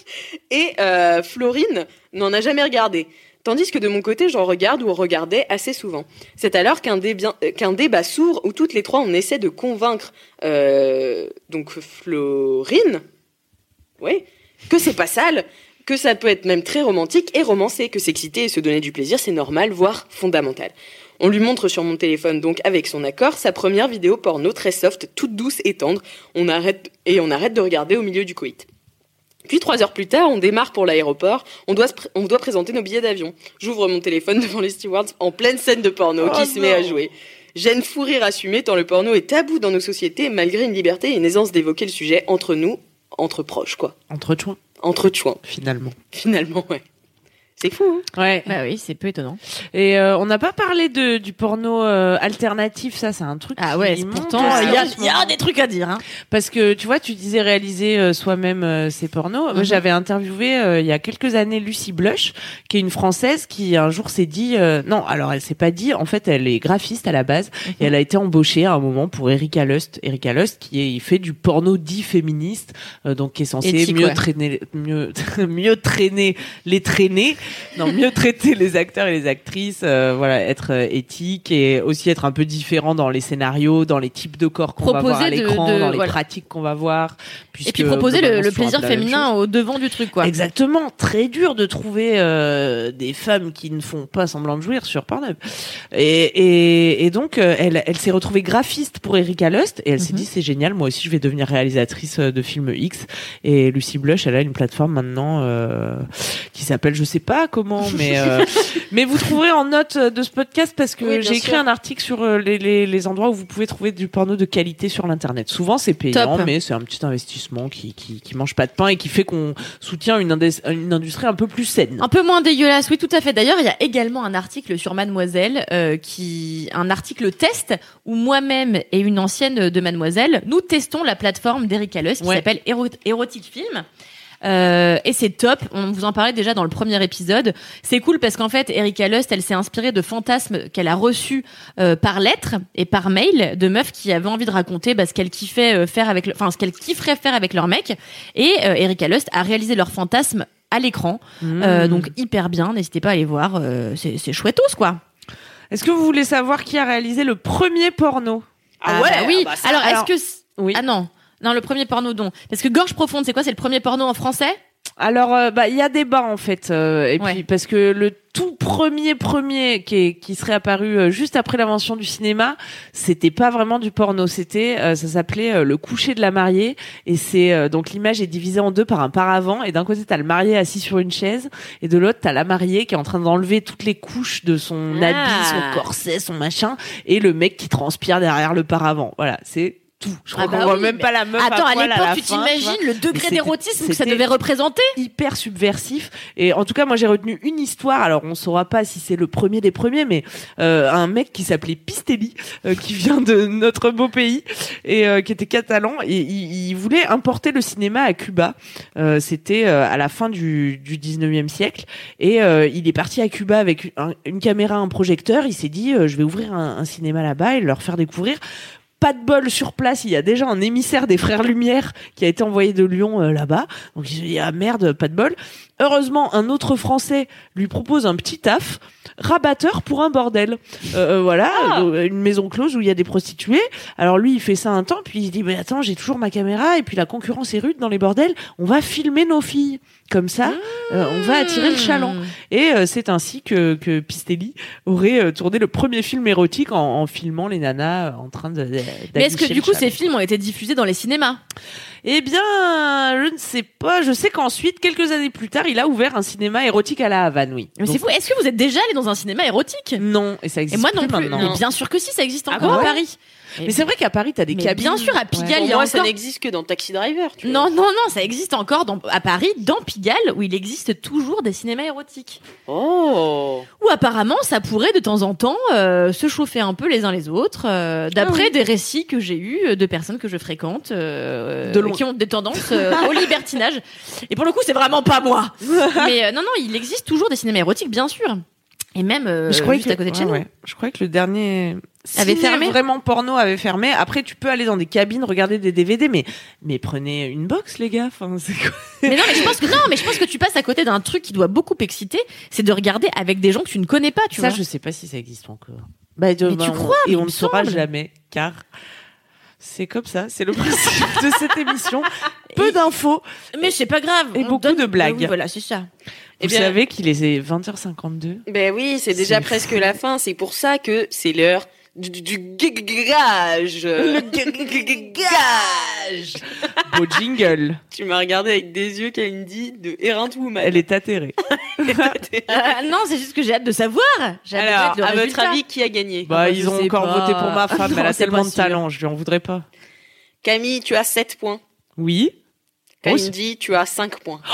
Et euh, Florine n'en a jamais regardé. Tandis que de mon côté, j'en regarde ou regardais assez souvent. C'est alors qu'un euh, débat s'ouvre où toutes les trois on essaie de convaincre euh, donc Florine, oui, que c'est pas sale, que ça peut être même très romantique et romancé, que s'exciter et se donner du plaisir c'est normal, voire fondamental. On lui montre sur mon téléphone donc avec son accord sa première vidéo porno très soft, toute douce et tendre. On arrête et on arrête de regarder au milieu du coït. Puis trois heures plus tard, on démarre pour l'aéroport. On doit, on présenter nos billets d'avion. J'ouvre mon téléphone devant les stewards en pleine scène de porno Oh qui se met à jouer. Gêne fou rire assumé tant le porno est tabou dans nos sociétés malgré une liberté et une aisance d'évoquer le sujet entre nous, entre proches quoi. Entre chouins, Entre chouins, finalement. finalement ouais. C'est fou. hein. Ouais. Bah oui, c'est peu étonnant. Et euh, on n'a pas parlé de du porno euh, alternatif, ça c'est un truc. Ah ouais, qui pourtant, il y y a des trucs à dire. Hein. Parce que tu vois, tu disais réaliser euh, soi-même euh, ses pornos. Moi, Mhm. J'avais interviewé euh, il y a quelques années Lucie Blush, qui est une française qui un jour s'est dit euh, non, alors elle s'est pas dit. En fait, elle est graphiste à la base Mhm. et elle a été embauchée à un moment pour Erika Lust. Erika Lust qui est, il fait du porno dit féministe, euh, donc qui est censé Éthique, mieux ouais. traîner, mieux mieux traîner les traîner, non mieux traiter les acteurs et les actrices, euh, voilà, être euh, éthique et aussi être un peu différent dans les scénarios, dans les types de corps qu'on va voir à l'écran, dans les voilà. pratiques qu'on va voir. Et puis proposer le, plaisir féminin au devant du truc, quoi. Exactement, très dur de trouver euh, des femmes qui ne font pas semblant de jouir sur Pornhub. Et, et, et donc, elle, elle s'est retrouvée graphiste pour Erika Lust et elle s'est Mhm. dit c'est génial, moi aussi je vais devenir réalisatrice de films X. Et Lucy Blush, elle a une plateforme maintenant euh, qui s'appelle, je sais pas comment, mais euh, mais vous trouverez en note de ce podcast parce que Oui, j'ai écrit sûr. un article sur euh, les, les, les endroits où vous pouvez trouver du porno de qualité sur l'internet. Souvent c'est payant, Top. mais c'est un petit investissement qui, qui qui mange pas de pain et qui fait qu'on soutient une, une industrie un peu plus saine. Un peu moins dégueulasse, oui, tout à fait. D'ailleurs, il y a également un article sur Mademoiselle, euh, qui, un article test où moi-même et une ancienne de Mademoiselle, nous testons la plateforme d'Erika Lust qui s'appelle Éro- Erotic Film. Euh, et c'est top. On vous en parlait déjà dans le premier épisode. C'est cool parce qu'en fait, Erika Lust, elle s'est inspirée de fantasmes qu'elle a reçus euh, par lettre et par mail de meufs qui avaient envie de raconter bah, ce qu'elles kiffaient euh, faire avec, le- enfin ce qu'elles kifferaient faire avec leur mec. Et euh, Erika Lust a réalisé leurs fantasmes à l'écran. Mmh. Euh, donc hyper bien, n'hésitez pas à aller voir, euh, c'est c'est chouettos quoi. Est-ce que vous voulez savoir qui a réalisé le premier porno? Ah ouais, bah oui. ah bah ça, alors, alors- est-ce que Oui. ah non non le premier porno don parce que Gorge profonde c'est quoi? C'est le premier porno en français? Alors, euh, bah, il y a débat en fait, euh, et Ouais. puis parce que le tout premier premier qui, est, qui serait apparu euh, juste après l'invention du cinéma, c'était pas vraiment du porno, c'était, euh, ça s'appelait euh, le coucher de la mariée, et c'est euh, donc l'image est divisée en deux par un paravent, et d'un côté t'as le marié assis sur une chaise, et de l'autre t'as la mariée qui est en train d'enlever toutes les couches de son Ah. habit, son corset, son machin, et le mec qui transpire derrière le paravent. Voilà, c'est tout. Je crois Ah bah qu'on voit oui, même mais- pas la meuf Attends à l'époque tu t'imagines le degré d'érotisme que ça devait représenter? hyper subversif. Et en tout cas moi j'ai retenu une histoire. Alors on saura pas si c'est le premier des premiers mais euh, un mec qui s'appelait Pistelli euh, qui vient de notre beau pays et euh, qui était catalan et il, il voulait importer le cinéma à Cuba. Euh, c'était euh, à la fin du, du 19e siècle et euh, il est parti à Cuba avec un- une caméra un projecteur. Il s'est dit euh, je vais ouvrir un, un cinéma là-bas et leur faire découvrir pas de bol sur place, il y a déjà un émissaire des frères Lumière qui a été envoyé de Lyon euh, là-bas. Donc il se dit ah merde, pas de bol. Heureusement, un autre Français lui propose un petit taf, rabatteur pour un bordel. Euh, euh, voilà, euh, une maison close où il y a des prostituées. Alors lui, il fait ça un temps, puis il se dit mais attends, j'ai toujours ma caméra et puis la concurrence est rude dans les bordels. On va filmer nos filles. Comme ça, euh, on va attirer le chaland. Et euh, c'est ainsi que, que Pistelli aurait euh, tourné le premier film érotique en, en filmant les nanas en train de. mais est-ce que du coup chaland. ces films ont été diffusés dans les cinémas? Eh bien, je ne sais pas. Je sais qu'ensuite, quelques années plus tard, il a ouvert un cinéma érotique à la Havane, oui. mais c'est fou est-ce que vous êtes déjà allé dans un cinéma érotique? Non, et ça et existe moi non plus maintenant. mais bien sûr que si ça existe Ah encore bon? À Paris Mais c'est vrai qu'à Paris, t'as des Mais cabines. bien sûr, à Pigalle, Ouais. Il y a moi, ça encore- n'existe que dans Taxi Driver. Tu vois. non non non ça existe encore dans, à Paris dans Pigalle où il existe toujours des cinémas érotiques Oh. Ou apparemment, ça pourrait de temps en temps euh, se chauffer un peu les uns les autres, euh, d'après des récits que j'ai eus de personnes que je fréquente, euh, De loin. qui ont des tendances euh, au libertinage. Et pour le coup, c'est vraiment pas moi. Mais euh, non, non, il existe toujours des cinémas érotiques, bien sûr. Et même euh, je croyais juste que, à côté de chez ouais, nous. ouais. Je croyais que le dernier Avait fermé vraiment porno avait fermé. Après, tu peux aller dans des cabines regarder des DVD, mais mais prenez une box, les gars. Enfin, c'est quoi Mais non, mais je pense que non, mais je pense que tu passes à côté d'un truc qui doit beaucoup exciter, c'est de regarder avec des gens que tu ne connais pas, tu Ça, vois. je sais pas si ça existe encore. Bah, de- Mais bah, tu on- crois, Et mais on il ne saura jamais, car c'est comme ça. C'est le principe de cette émission. Peu d'infos. Mais c'est pas grave. Et on beaucoup donne- de blagues. Oui, voilà, c'est ça. Eh Vous bien- savez qu'il est 20h52. Ben oui, c'est déjà presque la fin. C'est pour ça que c'est l'heure du, du, gage. Le gage. Beau jingle. Tu m'as regardé avec des yeux, Kalindi, de Errant Woman. Elle est atterrée. Euh, non, c'est juste que j'ai hâte de savoir. J'ai hâte de Alors, le à votre avis, qui a gagné? Bah, bah, ils ont encore pas. voté pour ma femme. Non, elle a tellement de talent. Je lui en voudrais pas. Camille, tu as 7 points. Oui. Oh, Kalindi, tu as 5 points.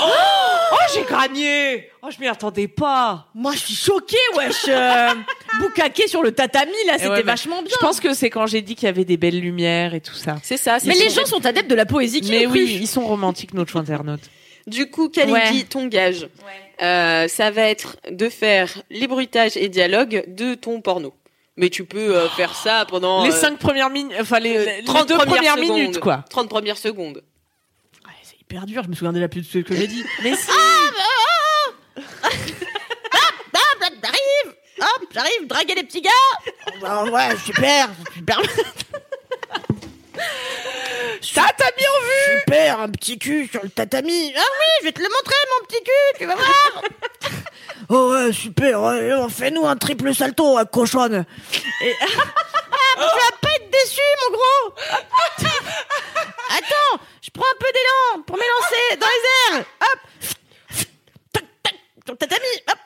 Oh, j'ai gagné Oh, je m'y attendais pas Moi, je suis choquée, wesh. Euh, sur le tatami, là, Eh c'était ouais, vachement bien. Je pense que c'est quand j'ai dit qu'il y avait des belles lumières et tout ça. C'est ça. Mais les gens sont adeptes de la poésie qui Mais oui, ils sont romantiques, nos internautes. Du coup, Kalindi, Ouais. ton gage, euh, ça va être de faire les bruitages et dialogues de ton porno. Mais tu peux euh, faire ça pendant les euh, cinq premières minutes, enfin les, les 30 deux premières secondes. minutes, quoi. 30 premières secondes. Hyper dur, je me souviens déjà plus de ce que j'ai dit. Mais si. Hop, j'arrive. Hop, j'arrive, draguer les petits gars. Bah, Ouais, super, super Tatami en vue Super, un petit cul sur le tatami. Ah oui, je vais te le montrer, mon petit cul, tu vas voir. Oh ouais, super, ouais, oh, fais-nous un triple salto à cochonne. Et... Ah, tu vas pas être déçu, mon gros Attends, je prends un peu d'élan pour m'élancer dans les airs Hop Tac, tac, sur le tatami, hop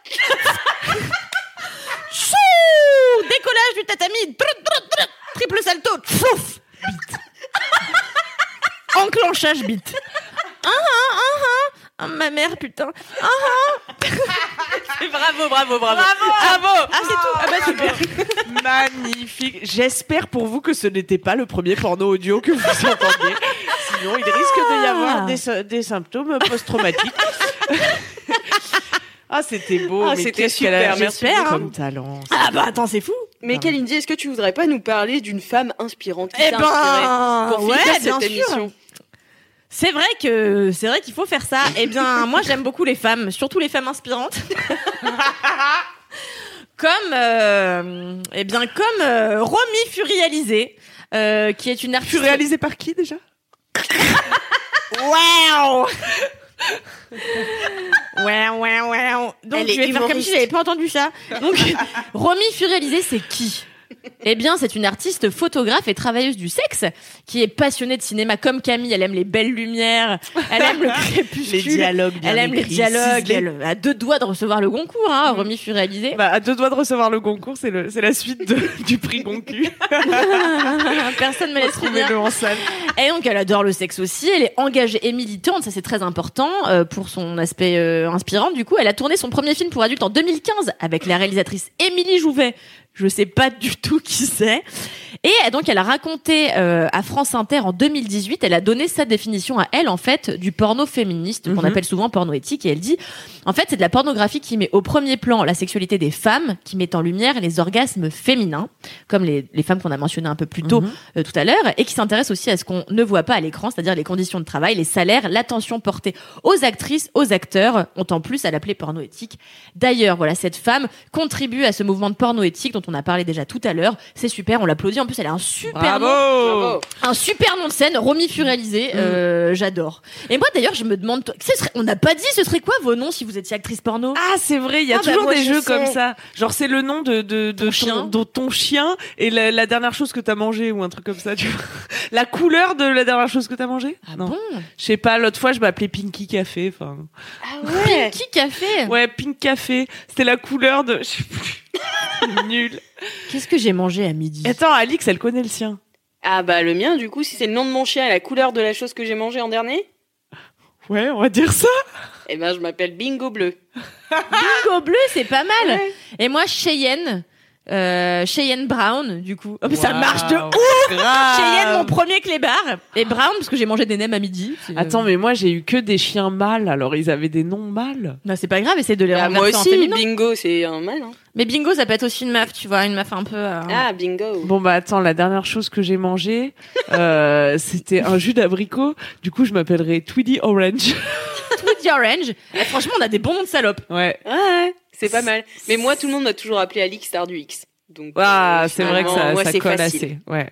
Chou Décollage du tatami Trut, trut, trut. Triple salto Fouf Bite Enclenchage bite Ah ah ah ah Ah, ma mère, putain Ah ah bravo, bravo, bravo. Bravo Ah, c'est tout Ah bah super Magnifique J'espère pour vous que ce n'était pas le premier porno audio que vous entendiez. Sinon, il risque de y avoir des, sy- des symptômes post-traumatiques. Ah, c'était beau. Ah, c'était super, merci j'espère, beaucoup. comme talent. Ah bah attends, c'est fou Mais Kalindi, est-ce que tu voudrais pas nous parler d'une femme inspirante qui Eh ben, inspiré pour ouais, finir bien cette sûr. C'est vrai que c'est vrai qu'il faut faire ça. Eh bien, moi j'aime beaucoup les femmes, surtout les femmes inspirantes. comme euh, eh bien comme euh, Romy Furialisé, euh, qui est une artiste. Tu réalisé par qui déjà? Waouh Ouais, ouais, ouais. Donc, Elle est je vais faire comme humoriste. si j'avais pas entendu ça. Donc, Romy Furialisé, c'est qui? Eh bien, c'est une artiste photographe et travailleuse du sexe qui est passionnée de cinéma comme Camille. Elle aime les belles lumières, elle aime le crépuscule, Les dialogues bien elle aime les dialogues. Elle a deux doigts de recevoir le Goncourt, hein, Romy Furialisé. bah, À deux doigts de recevoir le concours, c'est le- c'est la suite de- du prix Goncu. Personne me laisse finir. Trouvez-le en salle. Et donc, elle adore le sexe aussi. Elle est engagée et militante. Ça, c'est très important euh, pour son aspect euh, inspirant. Du coup, elle a tourné son premier film pour adultes en 2015 avec la réalisatrice Émilie Jouvet. Je sais pas du tout qui c'est. Et donc, elle a raconté euh, à France Inter en 2018, elle a donné sa définition à elle, en fait, du porno féministe, qu'on Mhm. appelle souvent porno éthique. Et elle dit, en fait, c'est de la pornographie qui met au premier plan la sexualité des femmes, qui met en lumière les orgasmes féminins, comme les, les femmes qu'on a mentionnées un peu plus tôt Mhm. euh, tout à l'heure, et qui s'intéresse aussi à ce qu'on ne voit pas à l'écran, c'est-à-dire les conditions de travail, les salaires, l'attention portée aux actrices, aux acteurs, ont en plus à l'appeler porno éthique. D'ailleurs, voilà, cette femme contribue à ce mouvement de porno éthique dont on a parlé déjà tout à l'heure. C'est super, on l'applaudit. En plus, elle a un super nom, Bravo. un super nom de scène, Romy Furialisé. Euh, J'adore. Et moi, d'ailleurs, je me demande, serait- on n'a pas dit, ce serait quoi vos noms si vous étiez actrice porno? Ah, c'est vrai, il y a Ah, bah, toujours des je jeux sais. comme ça. Genre, c'est le nom de, de, de Ton chien. de ton chien et la, la dernière chose que t'as mangé ou un truc comme ça, tu vois. La couleur de la dernière chose que t'as mangé? Ah Non. bon? Je sais pas, l'autre fois, je m'appelais Pinky Café. Enfin, Ah ouais? Qui café? Ouais, Pink Café. C'était la couleur de. Je sais plus. Nul. Qu'est-ce que j'ai mangé à midi Attends, Alix, elle connaît le sien. Ah bah le mien, du coup, si c'est le nom de mon chien et la couleur de la chose que j'ai mangée en dernier, Ouais, on va dire ça. eh ben je m'appelle Bingo Bleu. Bingo bleu, c'est pas mal. Et moi, Cheyenne. Euh, Cheyenne Brown, du coup. Oh, mais ça marche de ouf Grave. Cheyenne, mon premier clébard. Et Brown, parce que j'ai mangé des nems à midi. Attends, mais moi, j'ai eu que des chiens mâles, alors ils avaient des noms mâles. Non, c'est pas grave, essaie de les Bah, moi en aussi, féminin. Bingo, c'est un mal. Hein. Mais bingo, ça peut être aussi une meuf, tu vois, une meuf un peu. euh, Ah, Bingo. Bon bah attends, la dernière chose que j'ai mangé, euh, c'était un jus d'abricot. Du coup, je m'appellerais Tweedy Orange. Tweety Orange. Eh, franchement, on a des bons noms de salopes. Ouais. Ouais, ouais, c'est pas mal. Mais moi, tout le monde m'a toujours appelé Alix Star du X. Donc, Ah, euh, c'est vrai que ça, moi, ça c'est colle facile. assez. Ouais.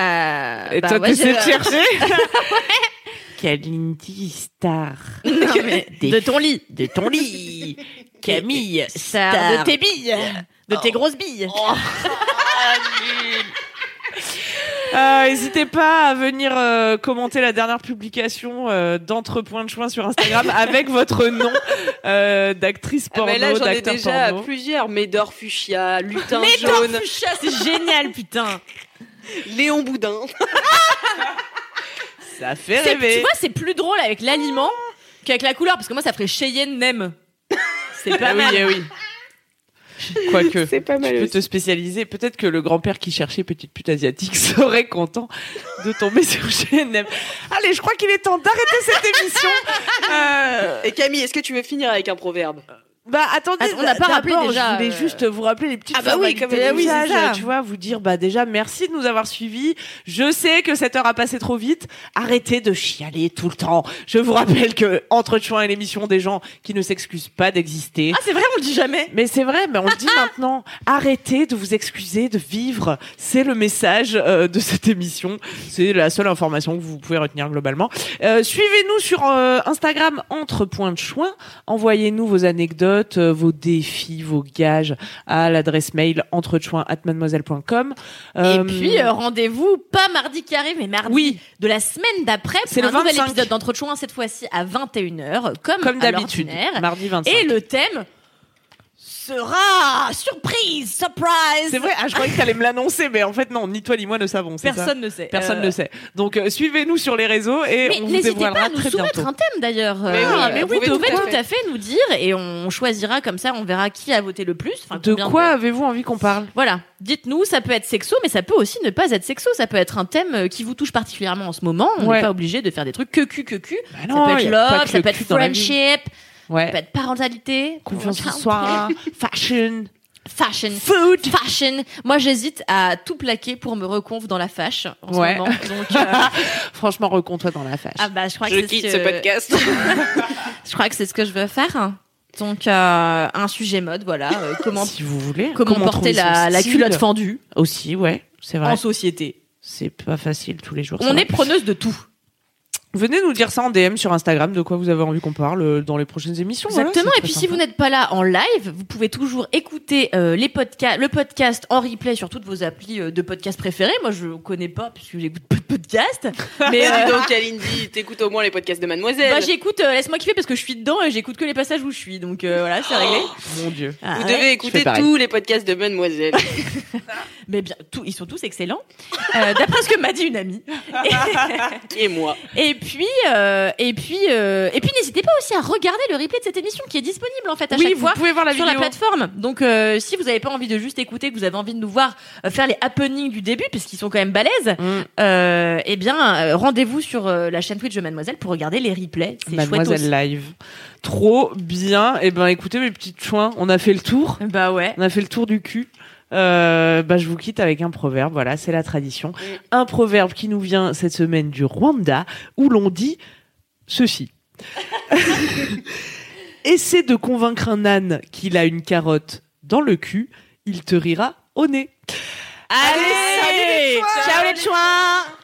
Euh, Et bah toi, de je- chercher Kalindi Star. Non, mais Des de ton lit. De ton lit. Camille Star Star. de tes billes. De tes grosses billes. Euh, N'hésitez pas à venir euh, commenter la dernière publication euh, d'Entre Points de Choix sur Instagram avec votre nom euh, d'actrice Ah, porno, mais là, j'en ai déjà porno. plusieurs. Médor Fuchsia, Lutin Jaune, Fuchsia, c'est génial, putain. Léon Boudin. Ça fait C'est- Tu rêver. vois, c'est plus drôle avec l'aliment Qu'avec la couleur, parce que moi, ça ferait Cheyenne Nem. C'est pas Ah mal. oui, eh oui. Quoique, C'est pas mal tu peux aussi. te spécialiser. Peut-être que le grand-père qui cherchait petite pute asiatique serait content de tomber sur GNM. Allez, je crois qu'il est temps d'arrêter cette émission. Euh, Et Camille, est-ce que tu veux finir avec un proverbe? Bah attendez, on n'a pas rappelé déjà, Je voulais euh, juste vous rappeler les petites Ah bah oui, comme c'est ça. tu vois, vous dire bah déjà merci de nous avoir suivis. Je sais que cette heure a passé trop vite. Arrêtez de chialer tout le temps. Je vous rappelle que entre Chouin et l'émission des gens qui ne s'excusent pas d'exister. Ah, c'est vrai, on le dit jamais. Mais c'est vrai, mais on le dit maintenant. Arrêtez de vous excuser de vivre. C'est le message euh, de cette émission. C'est la seule information que vous pouvez retenir globalement. Euh, Suivez-nous sur euh, Instagram entre points de choix. Envoyez-nous vos anecdotes, euh, vos défis, vos gages à l'adresse mail entrechoin@mademoiselle.com. Et Euh, puis, euh, rendez-vous, pas mardi qui arrive, mais mardi Oui. de la semaine d'après, pour le un nouvel 25. épisode d'Entre-Chouins, cette fois-ci à 21h, comme, comme d'habitude, mardi 25. Et le thème sera surprise, surprise. C'est vrai, ah, je croyais que t'allais me l'annoncer, mais en fait non, ni toi ni moi ne savons. ça Personne ne sait. Personne Euh, ne sait. Donc euh, suivez-nous sur les réseaux et Mais on vous n'hésitez pas à nous très soumettre bientôt. un thème d'ailleurs. Mais Euh, oui, mais vous oui, pouvez vous tout pouvez à tout fait. à fait nous dire et on choisira comme ça, on verra qui a voté le plus. De quoi avez-vous envie qu'on parle? Voilà, dites-nous, ça peut être sexo, mais ça peut aussi ne pas être sexo. Ça peut être un thème euh, qui vous touche particulièrement en ce moment. On Ouais. n'est pas obligé de faire des trucs que cul, que cul. Bah ça peut être love, que ça peut être cul ça Ouais. peut être parentalité, Confiance en soi, fashion, fashion, food. fashion. Moi, j'hésite à tout plaquer pour me reconf dans la fâche en ce Ouais. moment. Donc, euh, Franchement, recompte-toi dans la fâche. ah bah, je crois Je que c'est quitte ce podcast. Je crois que c'est ce que je veux faire. Donc, euh, un sujet mode, voilà. euh, comment si vous voulez. comment, porter la, culotte fendue Aussi, ouais, c'est vrai. en société. C'est pas facile tous les jours. On ça. est preneuse de tout. Venez nous dire ça en DM sur Instagram, de quoi vous avez envie qu'on parle euh, dans les prochaines émissions. voilà, Exactement. et puis si vous n'êtes pas là en live, vous pouvez toujours écouter euh, les podcasts, le podcast en replay sur toutes vos applis euh, de podcast préférés. Moi, je connais pas puisque j'écoute pas de podcast. Mais euh, donc, Kalindi, t'écoutes au moins les podcasts de Mademoiselle. bah, j'écoute. euh, Laisse-moi kiffer parce que je suis dedans et j'écoute que les passages où je suis. Donc euh, voilà, c'est réglé. Mon Dieu. Ah, Vous ouais. devez écouter tous les podcasts de Mademoiselle. Mais bien, tout, ils sont tous excellents. Euh, D'après ce que m'a dit une amie. Et moi. Et puis, euh, et puis, euh, et puis, n'hésitez pas aussi à regarder le replay de cette émission qui est disponible en fait à Oui, chaque vous fois pouvez voir la sur vidéo. la plateforme. Donc, euh, si vous n'avez pas envie de juste écouter, que vous avez envie de nous voir faire les happenings du début, puisqu'ils sont quand même balèzes, Mm. eh bien, rendez-vous sur la chaîne Twitch de Mademoiselle pour regarder les replays. C'est Mademoiselle. Live. Trop bien. Et ben écoutez mes petites chouins, on a fait le tour. Bah ouais. On a fait le tour du cul. Euh, bah, je vous quitte avec un proverbe, voilà, c'est la tradition. Un proverbe qui nous vient cette semaine du Rwanda, où l'on dit ceci. Essaie de convaincre un âne qu'il a une carotte dans le cul, il te rira au nez. Allez, ciao les chouins